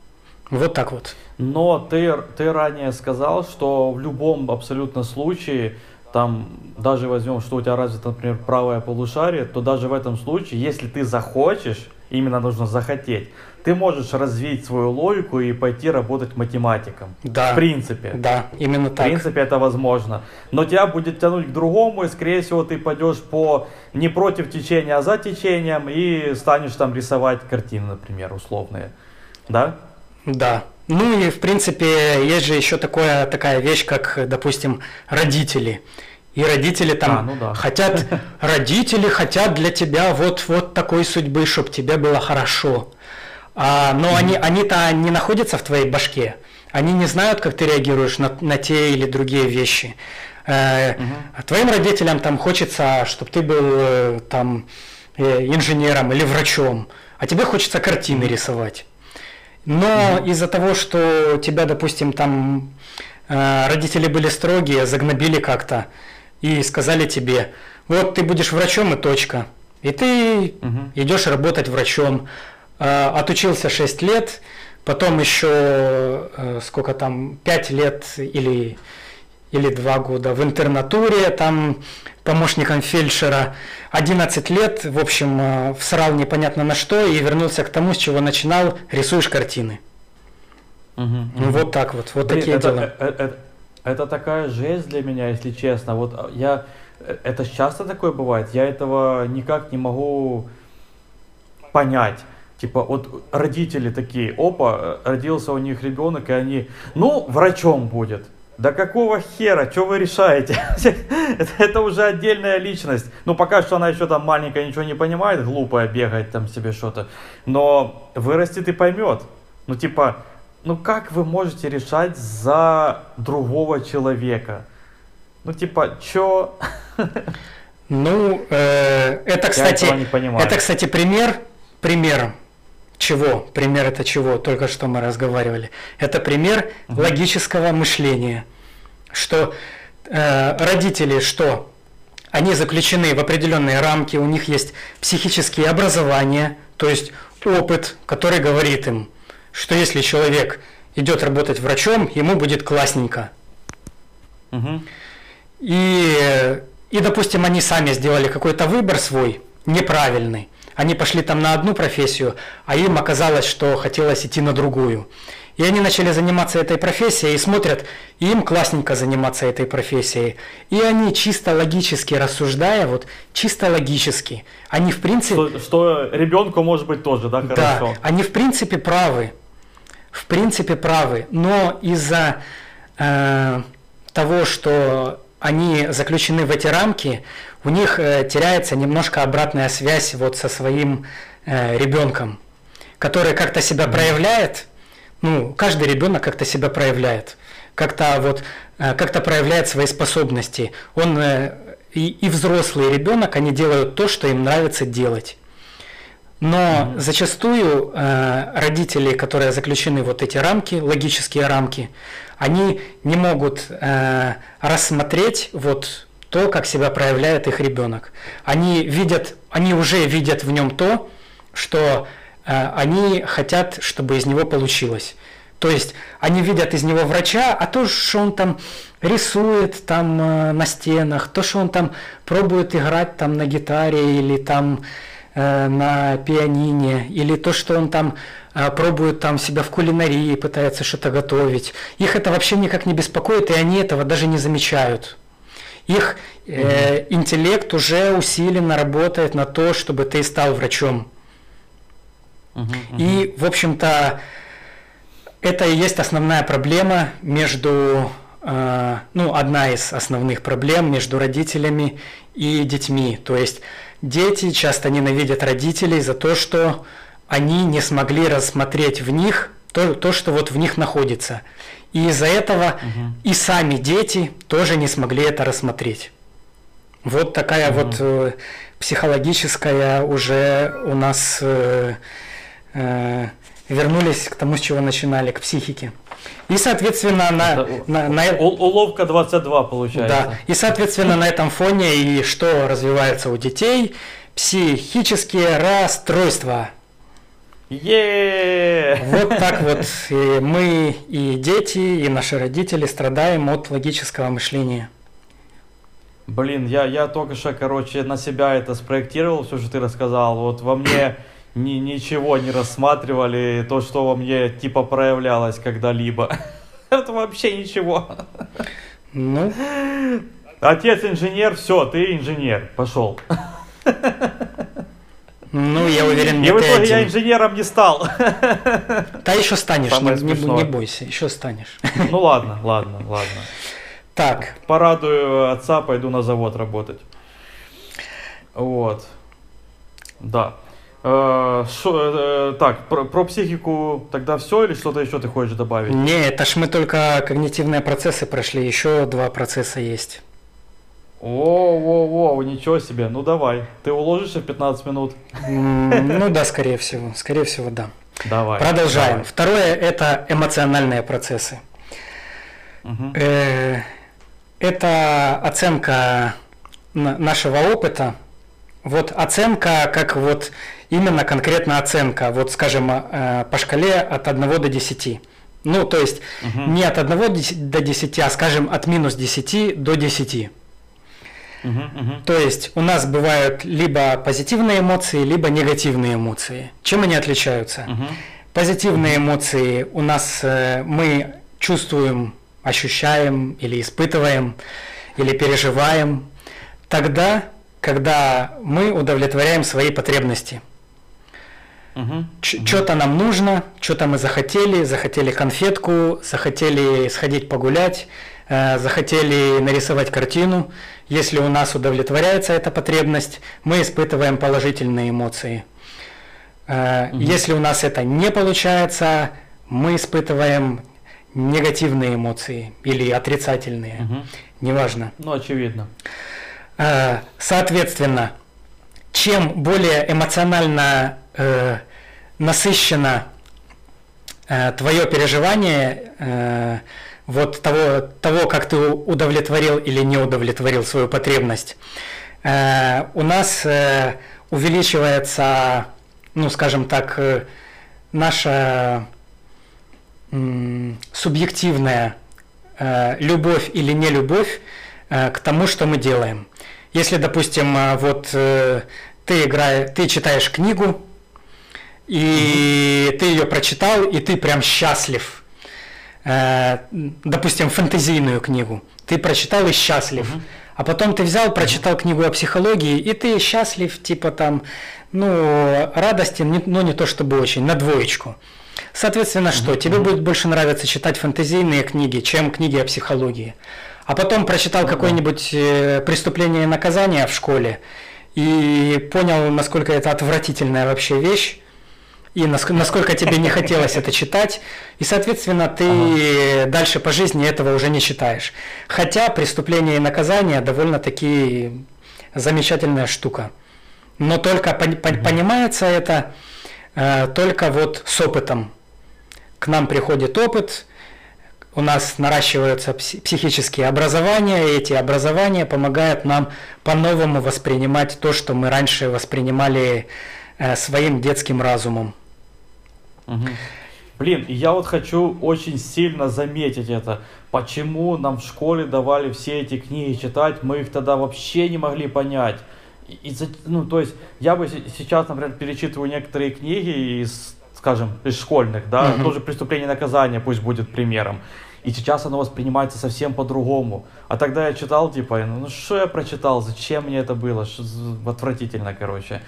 Вот так вот. Но ты, ты ранее сказал, что в любом абсолютно случае, там даже возьмем, что у тебя развито, например, правое полушарие, то даже в этом случае, если ты захочешь, именно нужно захотеть, ты можешь развить свою логику и пойти работать математиком. Да. В принципе. Да, именно так. В принципе, это возможно. Но тебя будет тянуть к другому, и, скорее всего, ты пойдешь по не против течения, а за течением, и станешь там рисовать картины, например, условные. Да? Да. Ну и, в принципе, есть же еще такое, такая вещь, как, допустим, родители. И родители там а, ну да. хотят, [LAUGHS] родители хотят для тебя вот, вот такой судьбы, чтобы тебе было хорошо. А, но mm-hmm. они, они-то не находятся в твоей башке. Они не знают, как ты реагируешь на, на те или другие вещи. Э, угу. Твоим родителям там хочется, чтобы ты был э, там э, инженером или врачом, а тебе хочется картины рисовать. Но угу. из-за того, что тебя, допустим, там э, родители были строгие, загнобили как-то и сказали тебе, вот ты будешь врачом и точка. И ты угу. идешь работать врачом. Э, отучился 6 лет, потом еще э, сколько там, 5 лет или или два года в интернатуре, там помощником фельдшера 11 лет, в общем, э, всрал непонятно на что и вернулся к тому, с чего начинал, рисуешь картины. Угу, угу. Вот так вот, вот Блин, такие это, дела. Это, это, это такая жесть для меня, если честно. Вот а, я, э, это часто такое бывает, я этого никак не могу понять. Типа, вот родители такие, опа, э, родился у них ребенок, и они, ну, врачом будет. Да какого хера, что вы решаете? [LAUGHS] это, это уже отдельная личность. Ну, пока что она еще там маленькая, ничего не понимает, глупая, бегает там себе что-то. Но вырастет и поймет. Ну, типа, ну как вы можете решать за другого человека? Ну, типа, чё? Ну, э, это, кстати, это, кстати, пример, пример чего? Пример это чего? Только что мы разговаривали. Это пример угу. логического мышления, что э, родители что? Они заключены в определенные рамки, у них есть психические образования, то есть опыт, который говорит им, что если человек идет работать врачом, ему будет классненько. Угу. И, и, допустим, они сами сделали какой-то выбор свой неправильный. Они пошли там на одну профессию, а им оказалось, что хотелось идти на другую. И они начали заниматься этой профессией и смотрят, и им классненько заниматься этой профессией. И они чисто логически рассуждая, вот чисто логически, они в принципе... Что, что ребенку может быть тоже, да, хорошо? Да, они в принципе правы. В принципе правы. Но из-за э, того, что они заключены в эти рамки, у них э, теряется немножко обратная связь вот со своим э, ребенком, который как-то себя проявляет. Ну, каждый ребенок как-то себя проявляет, как-то вот э, как-то проявляет свои способности. Он и, и взрослый ребенок, они делают то, что им нравится делать. Но mm-hmm. зачастую э, родители, которые заключены вот эти рамки, логические рамки, они не могут э, рассмотреть вот то, как себя проявляет их ребенок. Они видят, они уже видят в нем то, что э, они хотят, чтобы из него получилось. То есть они видят из него врача, а то, что он там рисует там э, на стенах, то, что он там пробует играть там на гитаре или там э, на пианине, или то, что он там э, пробует там себя в кулинарии, пытается что-то готовить. Их это вообще никак не беспокоит, и они этого даже не замечают. Их э, интеллект уже усиленно работает на то, чтобы ты стал врачом. И, в общем-то, это и есть основная проблема между, э, ну, одна из основных проблем между родителями и детьми. То есть Дети часто ненавидят родителей за то, что они не смогли рассмотреть в них то, то что вот в них находится. И из-за этого угу. и сами дети тоже не смогли это рассмотреть. Вот такая угу. вот э, психологическая уже у нас э, э, вернулись к тому, с чего начинали, к психике. И, соответственно, на, на, на... Уловка 22 получается. Да. И, соответственно, на этом фоне и что развивается у детей? Психические расстройства. Вот так вот и мы, и дети, и наши родители страдаем от логического мышления. Блин, я, я только что, короче, на себя это спроектировал, все, что ты рассказал. Вот во мне ни, ничего не рассматривали, то, что во мне типа проявлялось когда-либо. [LAUGHS] Это вообще ничего. Ну? Отец инженер, все, ты инженер, пошел. [LAUGHS] Ну, я уверен, не И в итоге один. я инженером не стал. Да еще станешь, не, не, не бойся, еще станешь. Ну ладно, ладно, ладно. Так. Порадую отца, пойду на завод работать. Вот. Да. Э, шо, э, так, про, про психику тогда все или что-то еще ты хочешь добавить? Не, это ж мы только когнитивные процессы прошли, еще два процесса есть. О, о, о, ничего себе. Ну давай, ты уложишься в 15 минут? Ну да, скорее всего, скорее всего, да. Давай. Продолжаем. Давай. Второе – это эмоциональные процессы. Угу. Это оценка нашего опыта. Вот оценка, как вот именно конкретно оценка, вот скажем, э, по шкале от 1 до 10. Ну, то есть угу. не от 1 до 10, а скажем от минус 10 до 10. То есть у нас бывают либо позитивные эмоции, либо негативные эмоции. Чем они отличаются? Позитивные эмоции у нас э, мы чувствуем, ощущаем или испытываем, или переживаем тогда, когда мы удовлетворяем свои потребности. Что-то нам нужно, что-то мы захотели, захотели конфетку, захотели сходить погулять, э, захотели нарисовать картину. Если у нас удовлетворяется эта потребность, мы испытываем положительные эмоции. Угу. Если у нас это не получается, мы испытываем негативные эмоции или отрицательные, угу. неважно. Ну, очевидно. Э, соответственно, чем более эмоционально э, насыщено э, твое переживание э, вот того, того, как ты удовлетворил или не удовлетворил свою потребность, э, у нас э, увеличивается, ну, скажем так, э, наша субъективная э, любовь или не любовь э, к тому, что мы делаем. Если, допустим, э, вот э, ты играешь, ты читаешь книгу, и ты ее прочитал, и ты прям счастлив. Допустим, фэнтезийную книгу. Ты прочитал и счастлив. А потом ты взял, прочитал книгу о психологии, и ты счастлив, типа там, ну, радостен, но не то чтобы очень, на двоечку. Соответственно, что? Тебе будет больше нравиться читать фэнтезийные книги, чем книги о психологии. А потом прочитал какое-нибудь э, преступление и наказание в школе и понял, насколько это отвратительная вообще вещь, и насколько тебе не хотелось это читать, и, соответственно, ты ага. дальше по жизни этого уже не читаешь. Хотя преступление и наказание довольно-таки замечательная штука. Но только угу. понимается это э, только вот с опытом. К нам приходит опыт, у нас наращиваются психические образования, и эти образования помогают нам по-новому воспринимать то, что мы раньше воспринимали э, своим детским разумом. Угу. Блин, я вот хочу очень сильно заметить это. Почему нам в школе давали все эти книги читать, мы их тогда вообще не могли понять. И, ну, то есть, я бы сейчас, например, перечитываю некоторые книги из скажем, из школьных, да, угу. тоже преступление и наказание пусть будет примером. И сейчас оно воспринимается совсем по-другому. А тогда я читал, типа, ну что я прочитал, зачем мне это было, отвратительно, короче.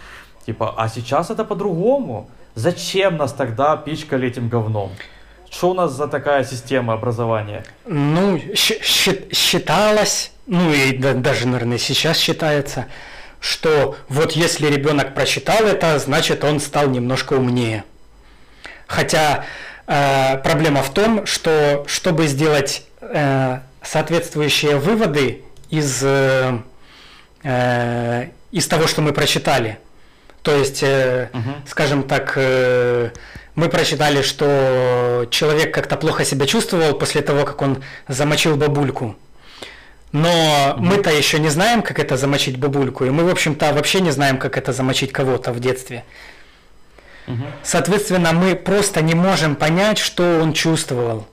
Типа, а сейчас это по-другому. Зачем нас тогда пичкали этим говном? Что у нас за такая система образования? Ну, считалось, ну и да, даже, наверное, сейчас считается, что вот если ребенок прочитал это, значит он стал немножко умнее. Хотя э, проблема в том, что чтобы сделать э, соответствующие выводы из, э, э, из того, что мы прочитали, то есть, э, угу. скажем так, э, мы прочитали, что человек как-то плохо себя чувствовал после того, как он замочил бабульку. Но угу. мы-то еще не знаем, как это замочить бабульку, и мы, в общем-то, вообще не знаем, как это замочить кого-то в детстве. Соответственно, мы просто не можем понять, что он чувствовал.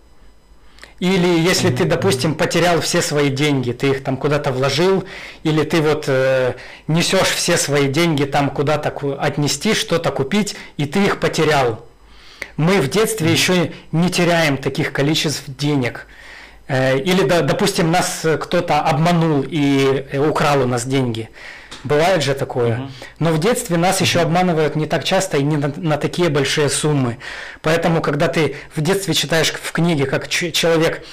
Или если ты, допустим, потерял все свои деньги, ты их там куда-то вложил, или ты вот э, несешь все свои деньги там куда-то отнести, что-то купить, и ты их потерял. Мы в детстве еще не теряем таких количеств денег. Э, или, допустим, нас кто-то обманул и э, украл у нас деньги. Бывает же такое. Угу. Но в детстве нас еще обманывают не так часто и не на, на такие большие суммы. Поэтому, когда ты в детстве читаешь в книге, как человек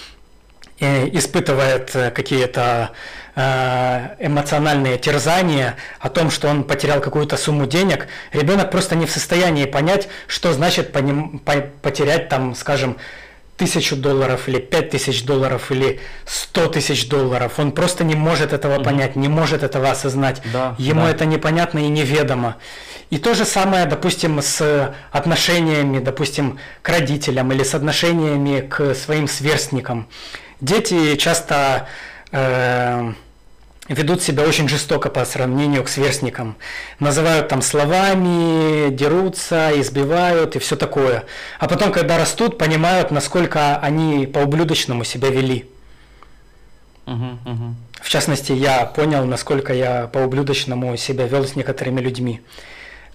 э, испытывает э, какие-то э, эмоциональные терзания о том, что он потерял какую-то сумму денег, ребенок просто не в состоянии понять, что значит потерять там, скажем, тысячу долларов или пять тысяч долларов или сто тысяч долларов. Он просто не может этого mm-hmm. понять, не может этого осознать. Да, Ему да. это непонятно и неведомо. И то же самое, допустим, с отношениями, допустим, к родителям или с отношениями к своим сверстникам. Дети часто э, ведут себя очень жестоко по сравнению к сверстникам. Называют там словами, дерутся, избивают и все такое. А потом, когда растут, понимают, насколько они по-ублюдочному себя вели. Uh-huh, uh-huh. В частности, я понял, насколько я по-ублюдочному себя вел с некоторыми людьми.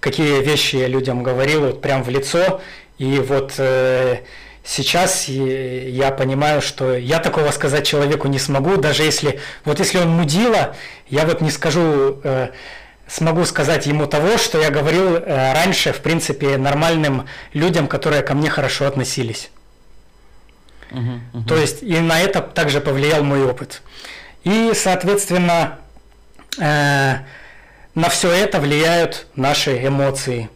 Какие вещи я людям говорил вот прям в лицо. И вот э, сейчас я понимаю, что я такого сказать человеку не смогу, даже если, вот если он мудила, я вот не скажу, э, смогу сказать ему того, что я говорил э, раньше, в принципе, нормальным людям, которые ко мне хорошо относились. Uh-huh, uh-huh. То есть и на это также повлиял мой опыт. И, соответственно, э, на все это влияют наши эмоции.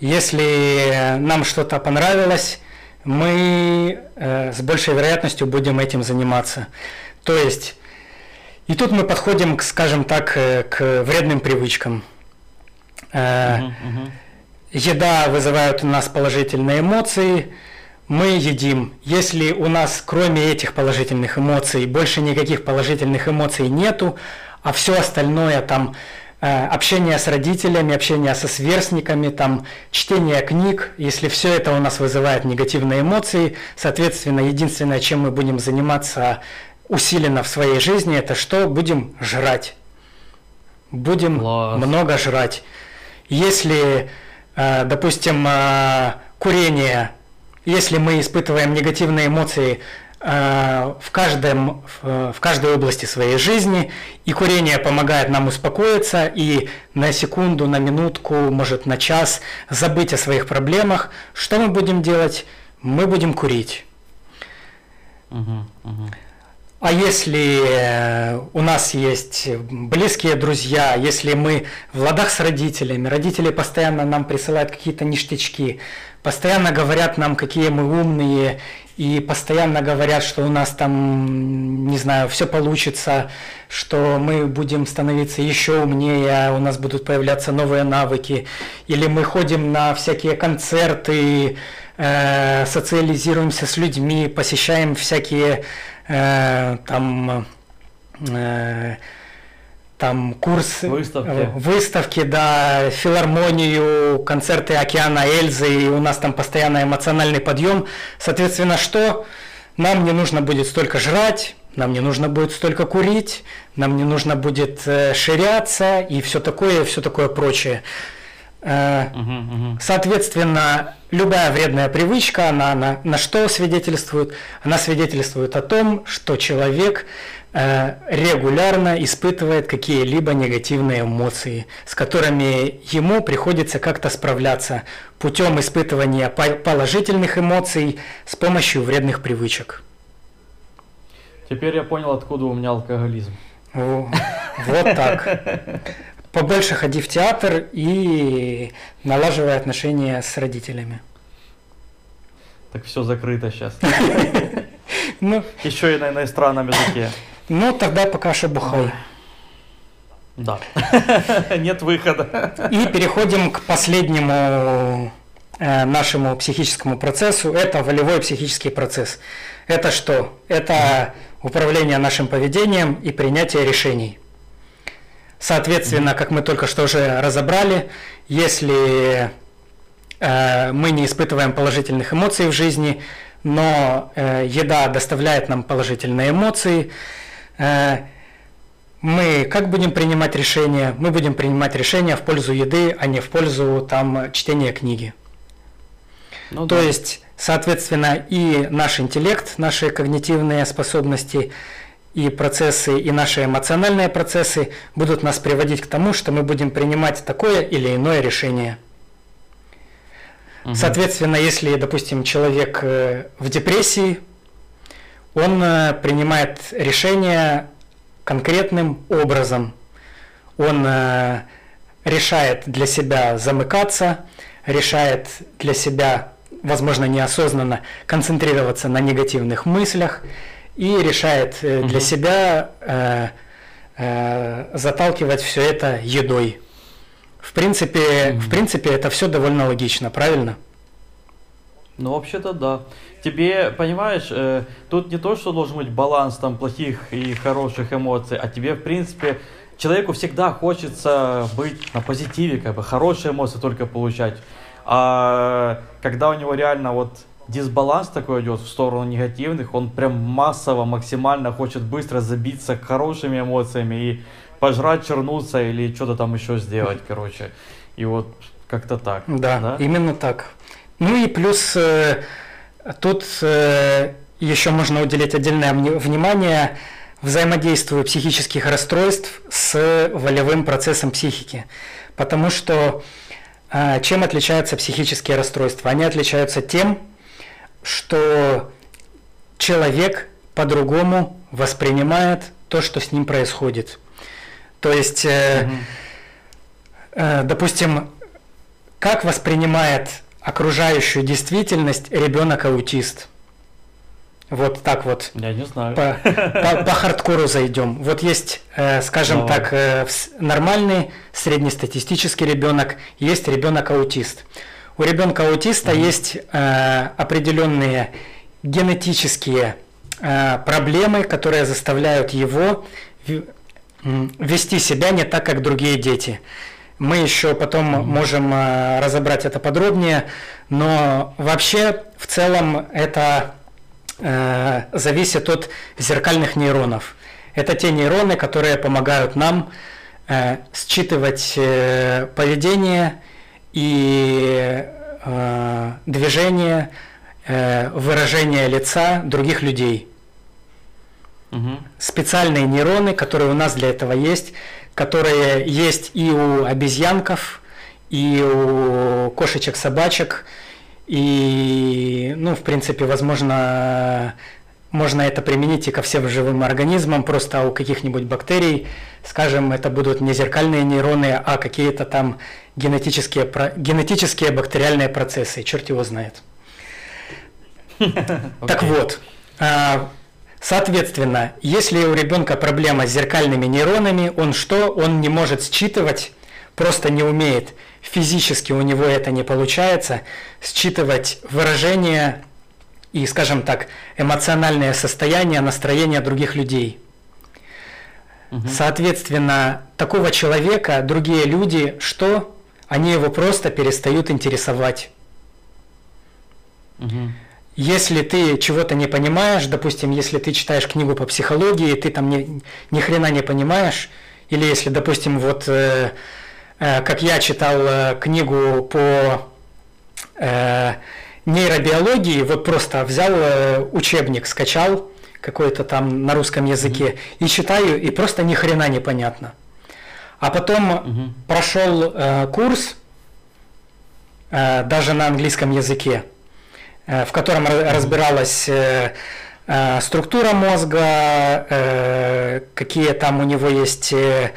Если нам что-то понравилось, мы э, с большей вероятностью будем этим заниматься. То есть, и тут мы подходим, к, скажем так, э, к вредным привычкам. Э, угу, угу. Еда вызывает у нас положительные эмоции, мы едим. Если у нас кроме этих положительных эмоций больше никаких положительных эмоций нету, а все остальное там общение с родителями, общение со сверстниками, там, чтение книг, если все это у нас вызывает негативные эмоции, соответственно, единственное, чем мы будем заниматься усиленно в своей жизни, это что? Будем жрать. Будем Класс. много жрать. Если, э, допустим, э, курение, если мы испытываем негативные эмоции Э, в, каждом, в каждой области своей жизни, и курение помогает нам успокоиться и на секунду, на минутку, может на час забыть о своих проблемах. Что мы будем делать? Мы будем курить. Угу, угу. А если э, у нас есть близкие друзья, если мы в ладах с родителями, родители постоянно нам присылают какие-то ништячки, постоянно говорят нам, какие мы умные, и постоянно говорят, что у нас там, не знаю, все получится, что мы будем становиться еще умнее, у нас будут появляться новые навыки, или мы ходим на всякие концерты, э, социализируемся с людьми, посещаем всякие э, там э, там курс выставки. Э, выставки, да, филармонию, концерты Океана Эльзы, и у нас там постоянно эмоциональный подъем. Соответственно, что? Нам не нужно будет столько жрать, нам не нужно будет столько курить, нам не нужно будет э, ширяться и все такое, все такое прочее. Э, соответственно, любая вредная привычка, она на, на что свидетельствует? Она свидетельствует о том, что человек Э, регулярно испытывает какие-либо негативные эмоции, с которыми ему приходится как-то справляться путем испытывания положительных эмоций с помощью вредных привычек. Теперь я понял, откуда у меня алкоголизм. Вот так. Побольше ходи в театр и налаживай отношения с родителями. Так все закрыто сейчас. [LAUGHS] Ну, Еще и на иностранном языке. Ну, тогда пока что бухай. Да. [LAUGHS] Нет выхода. И переходим к последнему э, нашему психическому процессу. Это волевой психический процесс. Это что? Это управление нашим поведением и принятие решений. Соответственно, как мы только что уже разобрали, если э, мы не испытываем положительных эмоций в жизни, но э, еда доставляет нам положительные эмоции, Э, мы как будем принимать решения? Мы будем принимать решения в пользу еды, а не в пользу там чтения книги. Ну, То да. есть, соответственно, и наш интеллект, наши когнитивные способности и процессы, и наши эмоциональные процессы будут нас приводить к тому, что мы будем принимать такое или иное решение. Угу. Соответственно, если, допустим, человек э, в депрессии, он э, принимает решения конкретным образом. Он э, решает для себя замыкаться, решает для себя, возможно, неосознанно концентрироваться на негативных мыслях и решает э, для себя э, э, заталкивать все это едой. В принципе, mm-hmm. в принципе, это все довольно логично, правильно? Ну, вообще-то да. Тебе, понимаешь, э, тут не то, что должен быть баланс там плохих и хороших эмоций, а тебе, в принципе, человеку всегда хочется быть на позитиве, как бы хорошие эмоции только получать. А когда у него реально вот дисбаланс такой идет в сторону негативных, он прям массово, максимально хочет быстро забиться хорошими эмоциями и пожрать, чернуться или что-то там еще сделать, [LAUGHS] короче. И вот как-то так. Да, да? именно так. Ну и плюс э, тут э, еще можно уделить отдельное внимание взаимодействию психических расстройств с волевым процессом психики. Потому что э, чем отличаются психические расстройства? Они отличаются тем, что человек по-другому воспринимает то, что с ним происходит. То есть, э, э, допустим, как воспринимает окружающую действительность ребенок-аутист? Вот так вот. Я не знаю. По, по, по хардкору зайдем. Вот есть, э, скажем Давай. так, э, нормальный среднестатистический ребенок, есть ребенок-аутист. У ребенка аутиста mm есть э, определенные генетические э, проблемы, которые заставляют его вести себя не так, как другие дети. Мы еще потом mm можем э, разобрать это подробнее, но вообще в целом это э, зависит от зеркальных нейронов. Это те нейроны, которые помогают нам э, считывать э, поведение и э, движение, э, выражение лица других людей. Угу. Специальные нейроны, которые у нас для этого есть, которые есть и у обезьянков, и у кошечек, собачек, и, ну, в принципе, возможно, можно это применить и ко всем живым организмам, просто у каких-нибудь бактерий, скажем, это будут не зеркальные нейроны, а какие-то там генетические, генетические бактериальные процессы, черт его знает. [LAUGHS] Так вот, а, соответственно, если у ребенка проблема с зеркальными нейронами, он что? Он не может считывать, просто не умеет, физически у него это не получается, считывать выражения и, скажем так, эмоциональное состояние, настроение других людей. Угу. Соответственно, такого человека другие люди что? Они его просто перестают интересовать. Угу. Если ты чего-то не понимаешь, допустим, если ты читаешь книгу по психологии, ты там ни, ни хрена не понимаешь, или если, допустим, вот э, э, как я читал э, книгу по э, нейробиологии, вот просто взял э, учебник, скачал какой-то там на русском языке mm-hmm. и читаю, и просто ни хрена не понятно. А потом mm-hmm. прошел э, курс э, даже на английском языке, э, в котором разбиралась э, э, структура мозга, э, какие там у него есть э,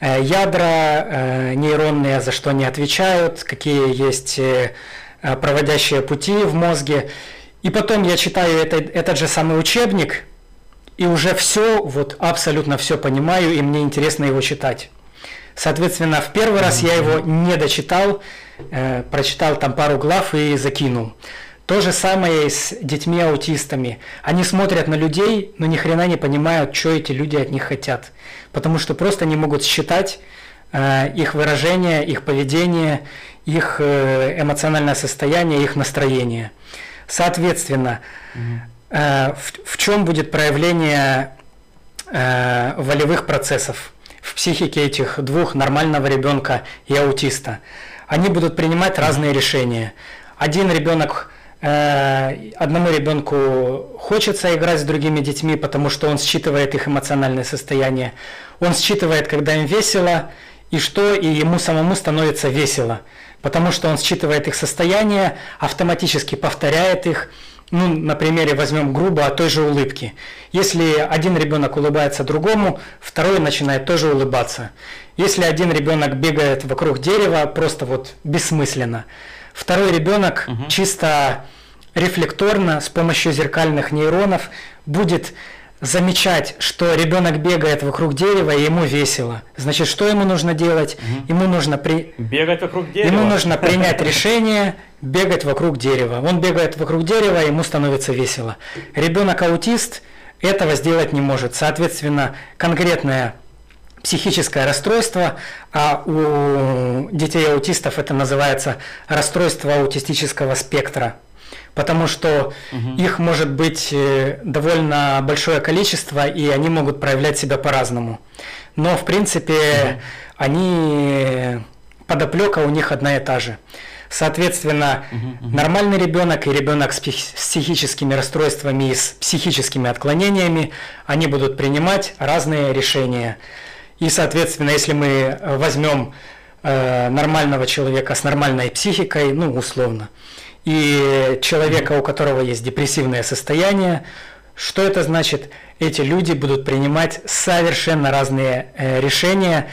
э ядра э, нейронные, за что они отвечают, какие есть э, Э, проводящие пути в мозге. И потом я читаю это, этот же самый учебник, и уже все, вот абсолютно все понимаю, и мне интересно его читать. Соответственно, в первый раз я его не дочитал, э, прочитал там пару глав и закинул. То же самое и с детьми-аутистами. Они смотрят на людей, но ни хрена не понимают, что эти люди от них хотят. Потому что просто не могут считать э, их выражение, их поведение, их э, эмоциональное состояние, их настроение. Соответственно, угу. в, в чем будет проявление э, волевых процессов в психике этих двух нормального ребенка и аутиста? Они будут принимать разные решения. Один ребенок одному ребенку хочется играть с другими детьми, потому что он считывает их эмоциональное состояние. Он считывает, когда им весело, и что, и ему самому становится весело потому что он считывает их состояние, автоматически повторяет их ну, на примере возьмем грубо о той же улыбке. Если один ребенок улыбается другому, второй начинает тоже улыбаться. Если один ребенок бегает вокруг дерева, просто вот бессмысленно. Второй ребенок угу. чисто рефлекторно с помощью зеркальных нейронов будет замечать, что ребенок бегает вокруг дерева и ему весело. Значит, что ему нужно делать? Угу. Ему нужно при... бегать вокруг дерева. Ему нужно принять решение бегать вокруг дерева. Он бегает вокруг дерева, ему становится весело. Ребенок аутист этого сделать не может. Соответственно, конкретное психическое расстройство, а у детей аутистов это называется расстройство аутистического спектра потому что угу. их может быть э, довольно большое количество, и они могут проявлять себя по-разному. Но, в принципе, угу. они подоплека у них одна и та же. Соответственно, угу, угу. нормальный ребенок и ребенок с психическими расстройствами и с психическими отклонениями, они будут принимать разные решения. И, соответственно, если мы возьмем э, нормального человека с нормальной психикой, ну, условно, и человека, у которого есть депрессивное состояние, что это значит? Эти люди будут принимать совершенно разные э, решения,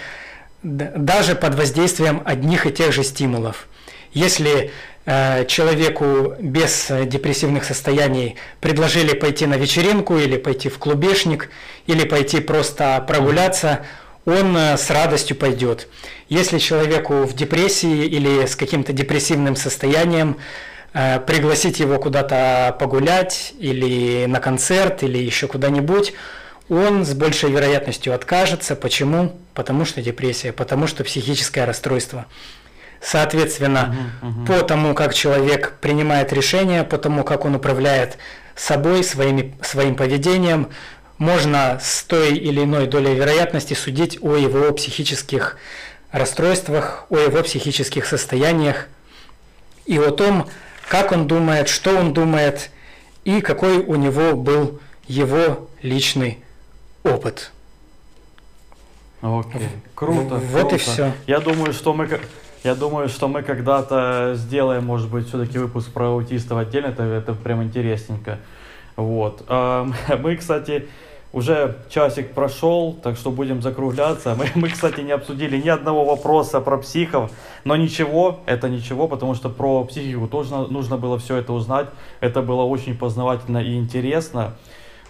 даже под воздействием одних и тех же стимулов. Если э, человеку без депрессивных состояний предложили пойти на вечеринку или пойти в клубешник или пойти просто прогуляться, он э, с радостью пойдет. Если человеку в депрессии или с каким-то депрессивным состоянием Э, пригласить его куда-то погулять или на концерт или еще куда-нибудь, он с большей вероятностью откажется. Почему? Потому что депрессия, потому что психическое расстройство. Соответственно, угу, угу. по тому, как человек принимает решения, по тому, как он управляет собой, своими, своим поведением, можно с той или иной долей вероятности судить о его психических расстройствах, о его психических состояниях и о том, как он думает, что он думает и какой у него был его личный опыт. Окей, круто. Вот круто. и все. Я думаю, что мы я думаю, что мы когда-то сделаем, может быть, все-таки выпуск про аутистов отдельно, это, это прям интересненько. Вот. [LAUGHS] Мы, кстати, уже часик прошел, так что будем закругляться. Мы, мы, кстати, не обсудили ни одного вопроса про психов, но ничего, это ничего, потому что про психику тоже нужно было все это узнать. Это было очень познавательно и интересно.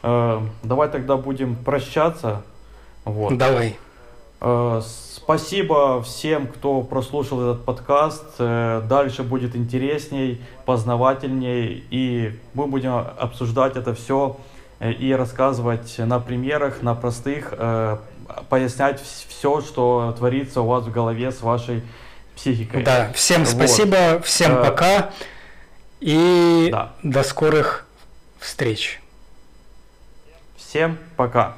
Э, давай тогда будем прощаться. Вот. Давай. Э, спасибо всем, кто прослушал этот подкаст. Э, дальше будет интересней, познавательней, и мы будем обсуждать это все и рассказывать на примерах, на простых, э, пояснять все, что творится у вас в голове с вашей психикой. Да, всем вот. спасибо, всем э, пока и да. до скорых встреч. Всем пока.